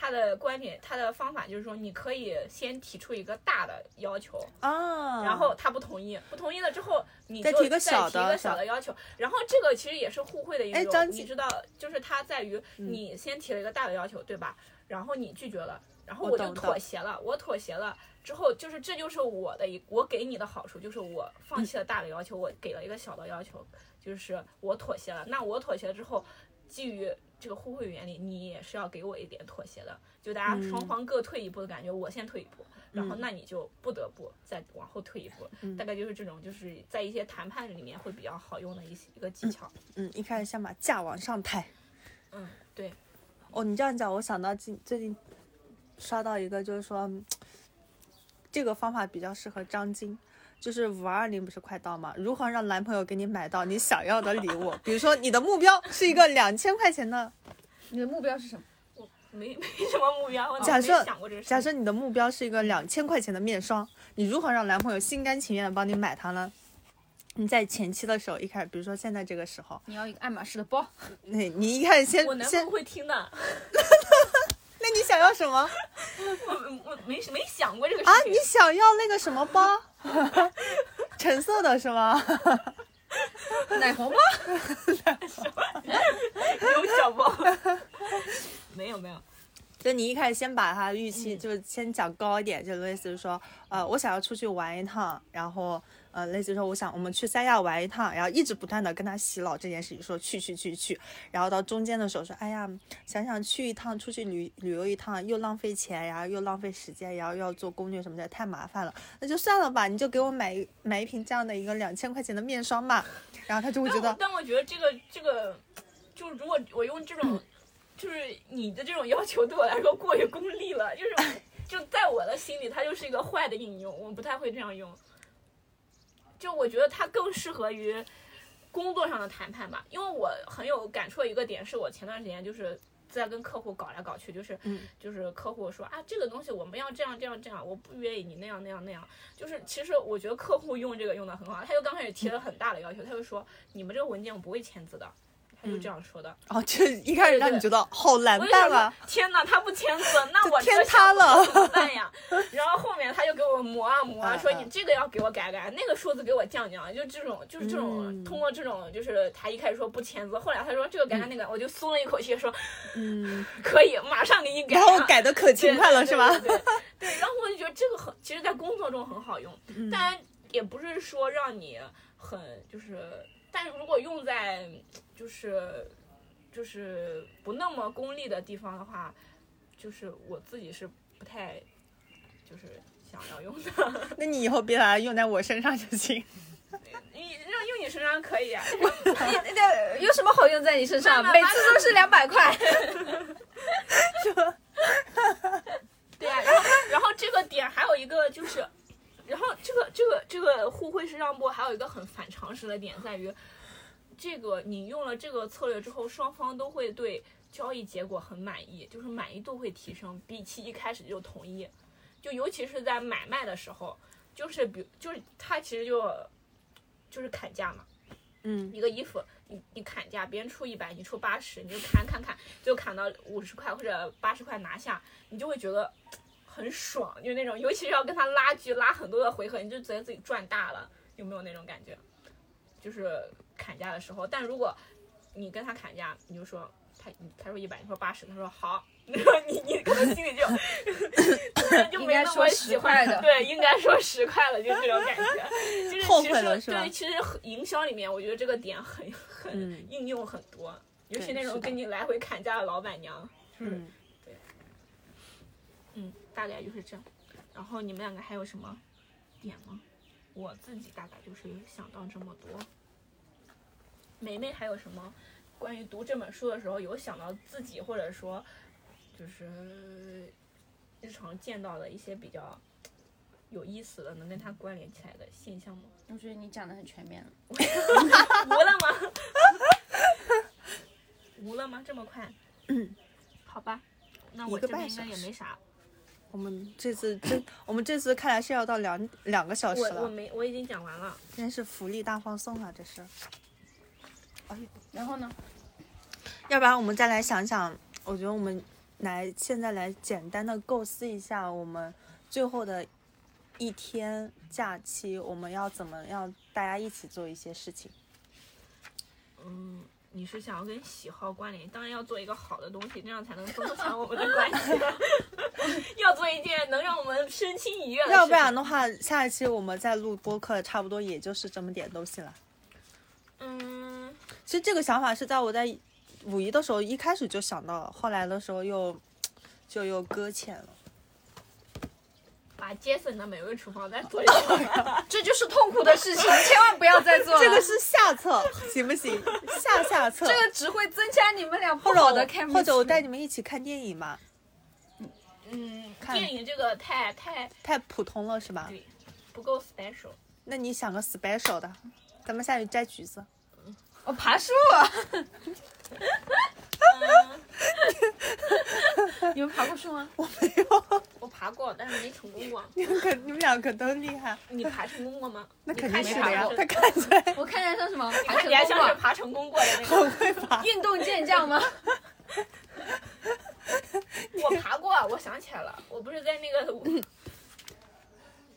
它的观点，它的方法就是说，你可以先提出一个大的要求，啊，然后他不同意，不同意了之后，你再就提个小的提一个小的要求，然后这个其实也是互惠的一种，你知道，就是它在于嗯你先提了一个大的要求，对吧？然后你拒绝了，然后我我就妥协了，我妥协了之后，就是这就是我的一我给你的好处，就是我放弃了大的要求，我给了一个小的要求，就是我妥协了。那我妥协之后，基于这个互惠原理，你也是要给我一点妥协的，就大家双方各退一步的感觉，我先退一步，然后那你就不得不再往后退一步，大概就是这种，就是在一些谈判里面会比较好用的一些一个技巧。嗯，一开始先把价往上抬。嗯，对，哦，你这样讲，我想到近最近刷到一个，就是说嗯 这个方法比较适合张晶。就是五二零不是快到吗？如何让男朋友给你买到你想要的礼物？比如说你的目标是一个两千块钱的，你的目标是什么？我没 没什么目标，我假设。假设你的目标是一个两千块钱的面霜，你如何让男朋友心甘情愿的帮你买它呢？你在前期的时候，一开始，比如说现在这个时候，你要一个爱马仕的包，那你一开始先先我男朋友，会听的，那你想要什么 我我没没想过这个啊？你。想要那个什么包？橙色的是吗？奶黄包。有小包，没有没有，就你一开始先把他预期就是先讲高一点，就类似于说，呃，我想要出去玩一趟，然后呃，类似于说我想我们去三亚玩一趟，然后一直不断的跟他洗脑这件事情，说去去去去，然后到中间的时候说，哎呀，想想去一趟出去旅旅游一趟又浪费钱，然后又浪费时间，然后又要做攻略什么的，太麻烦了，那就算了吧，你就给我买一买一瓶这样的一个两千块钱的面霜吧，然后他就会觉得，但我但我觉得这个这个，就是如果我用这种，就是你的这种要求对我来说过于功利了，就是就在我的心里，它就是一个坏的应用，我不太会这样用。就我觉得它更适合于工作上的谈判吧，因为我很有感触的一个点是我前段时间就是在跟客户搞来搞去，就是、嗯。就是客户说啊这个东西我们要这样这样这样，我不愿意你那样那样那样，就是其实我觉得客户用这个用的很好，他就刚开始提了很大的要求，他就说你们这个文件我不会签字的，他就这样说的。哦，就一开始让你觉得好难办啊，，天哪，他不签字，那我这天个塌了怎么办呀？然后后面他就给我磨啊磨啊，说你这个要给我改改，那个数字给我降降，就这种就是这种，嗯通过这种就是他一开始说不签字，后来他说这个改改那个，我就松了一口气，说嗯，可以，马上给你改。然后改的可勤快了是吧？对然后我就觉得这个很，其实，在工作中很好用，嗯当然也不是说让你很就是，但是如果用在就是就是不那么功利的地方的话，就是我自己是不太就是想要用的。那你以后别把它用在我身上就行。你让用你身上可以啊，你那有什么好用在你身上？每次都是两百块。对啊，然后然后这个点还有一个就是，然后这个这个这个互惠式让步还有一个很反常识的点在于，这个你用了这个策略之后，双方都会对交易结果很满意，就是满意度会提升，比起一开始就同意，就尤其是在买卖的时候，就是比就是他其实就就是砍价嘛，嗯。一个衣服，你你砍价，别人出一百，你出八十，你就砍砍砍，就砍到五十块或者八十块拿下，你就会觉得很爽，就是那种，尤其是要跟他拉锯，拉很多的回合，你就觉得自己赚大了，有没有那种感觉？就是砍价的时候，但如果你跟他砍价，你就说他他说一百，你说八十，他说好，然 后你你可能心里就就应没那么喜欢的。对，应该说十块了，就这种感觉，就是后其实对，其实营销里面，我觉得这个点很很嗯。应用很多，尤其那种跟你来回砍价的老板娘，嗯，大概就是这样。然后你们两个还有什么点吗？我自己大概就是想到这么多。梅梅还有什么关于读这本书的时候有想到自己或者说就是日常见到的一些比较有意思的能跟它关联起来的现象吗？我觉得你讲的很全面了。无了吗？无了吗？这么快？嗯，好吧，那我这边应该也没啥。我们这次真，我们这次看来是要到两两个小时我我，没我已经讲完了。真是福利大放送啊！这是，然后呢？要不然我们再来想想，我觉得我们来现在来简单的构思一下，我们最后的一天假期，我们要怎么样大家一起做一些事情？嗯，你是想要跟喜好关联，当然要做一个好的东西，这样才能增强我们的关系。要做一件能让我们身心愉悦的事。要不然的话，下一期我们再录播客，差不多也就是这么点东西了。嗯，其实这个想法是在我在五一的时候一开始就想到了，后来的时候又就又搁浅了。把杰森的美味厨房再做一 遍。这就是痛苦的事情，千万不要再做了。这个是下策，行不行？下下策。这个只会增加你们俩不或者好的我 chemistry 或者我带你们一起看电影嘛，嗯，看电影这个太太太普通了是吧？对不够 special。那你想个 special 的，咱们下去摘橘子。我爬树。你们爬过树吗？我没有，我爬过，但是没成功过。你们可你们俩可都厉害，你爬成功过吗？那肯定是的。他看起来我看起来像什么？爬看起来成功过？像是爬成功过的那种。很会爬。运动健将吗？我爬过，我想起来了，我不是在那个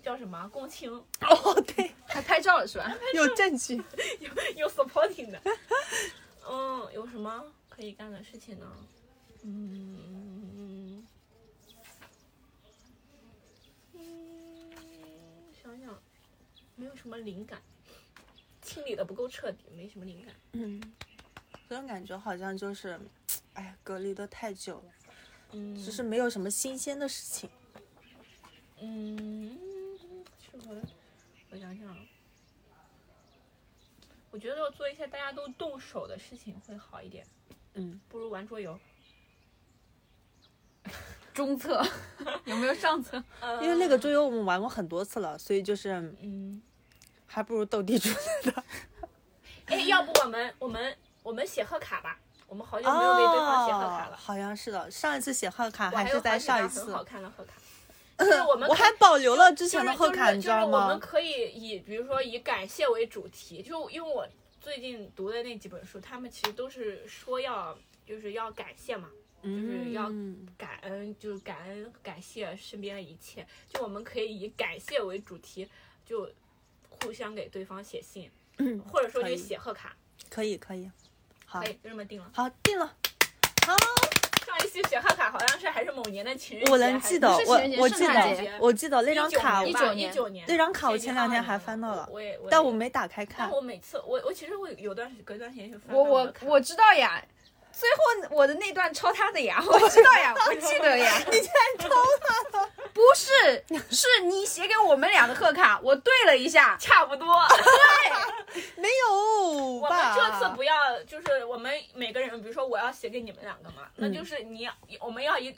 叫什么共青哦，对，还拍照了是吧？有证据。有有 supporting 的。嗯，有什么可以干的事情呢？嗯嗯，想想，没有什么灵感，清理的不够彻底，没什么灵感。嗯，这种感觉好像就是，哎，隔离的太久了，嗯，就是没有什么新鲜的事情。嗯，适合我想想，我觉得要做一些大家都动手的事情会好一点，嗯，不如玩桌游。中策有没有上策？因为那个桌游我们玩过很多次了，所以就是嗯，还不如斗地主来的。哎，要不我们我们我们写贺卡吧？我们好久没有给对方写贺卡了。哦好像是的，上一次写贺卡还是在上一次很，好看的贺卡。就是我们我还保留了之前的贺卡，就是你知道就是我们？可以以比如说以感谢为主题，就因为我最近读的那几本书，他们其实都是说要就是要感谢嘛，就是要嗯感恩，就是感恩感谢身边的一切。就我们可以以感谢为主题，就互相给对方写信，或者说就写贺卡，可以可以，好可以就这么定了。好定了。好，上一期写贺卡好像是还是某年的情人节，我能记得，我我记得，我记得那张卡，一九年一九年那张卡我前两天还翻到了我也，但我没打开看。但。我每次我我其实我有段时隔一段时间就翻我我我知道呀，最后我的那段抄他的呀，我知道呀，我记得呀。你竟然抄他了？不是，是你写给我们俩的贺卡，我对了一下。差不多。对 没有我们？这次不要，就是我们每个人，比如说我要写给你们两个嘛，那嗯就是你要我们要一。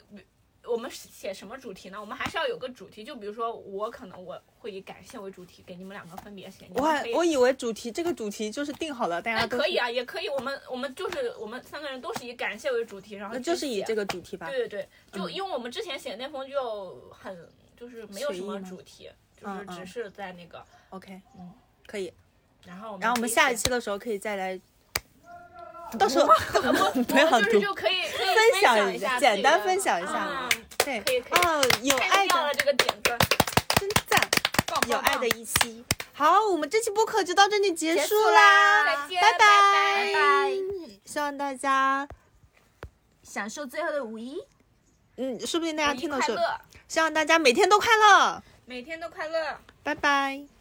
我们写什么主题呢？我们还是要有个主题，就比如说我可能我会以感谢为主题，给你们两个分别写。我还我以为主题这个主题就是定好了，大家可以啊，也可以。我们我们就是我们三个人都是以感谢为主题，然后就是以这个主题吧。对对对，就嗯因为我们之前写的那封就很就是没有什么主题，就是只是在那个，OK，嗯，可以。然后然后我们下一期的时候可以再来，到时候 不要我们就是读，就可以可以分享享一下下，简单分享一下啊对，可以可以哦，有爱的这个点子，真赞，有爱的一期。好，我们这期播客就到这里结束束啦，拜拜拜拜，希望大家，享受最后的五一。嗯，说不定大家听的时候，希望大家每天都快乐，每天都快乐。拜拜。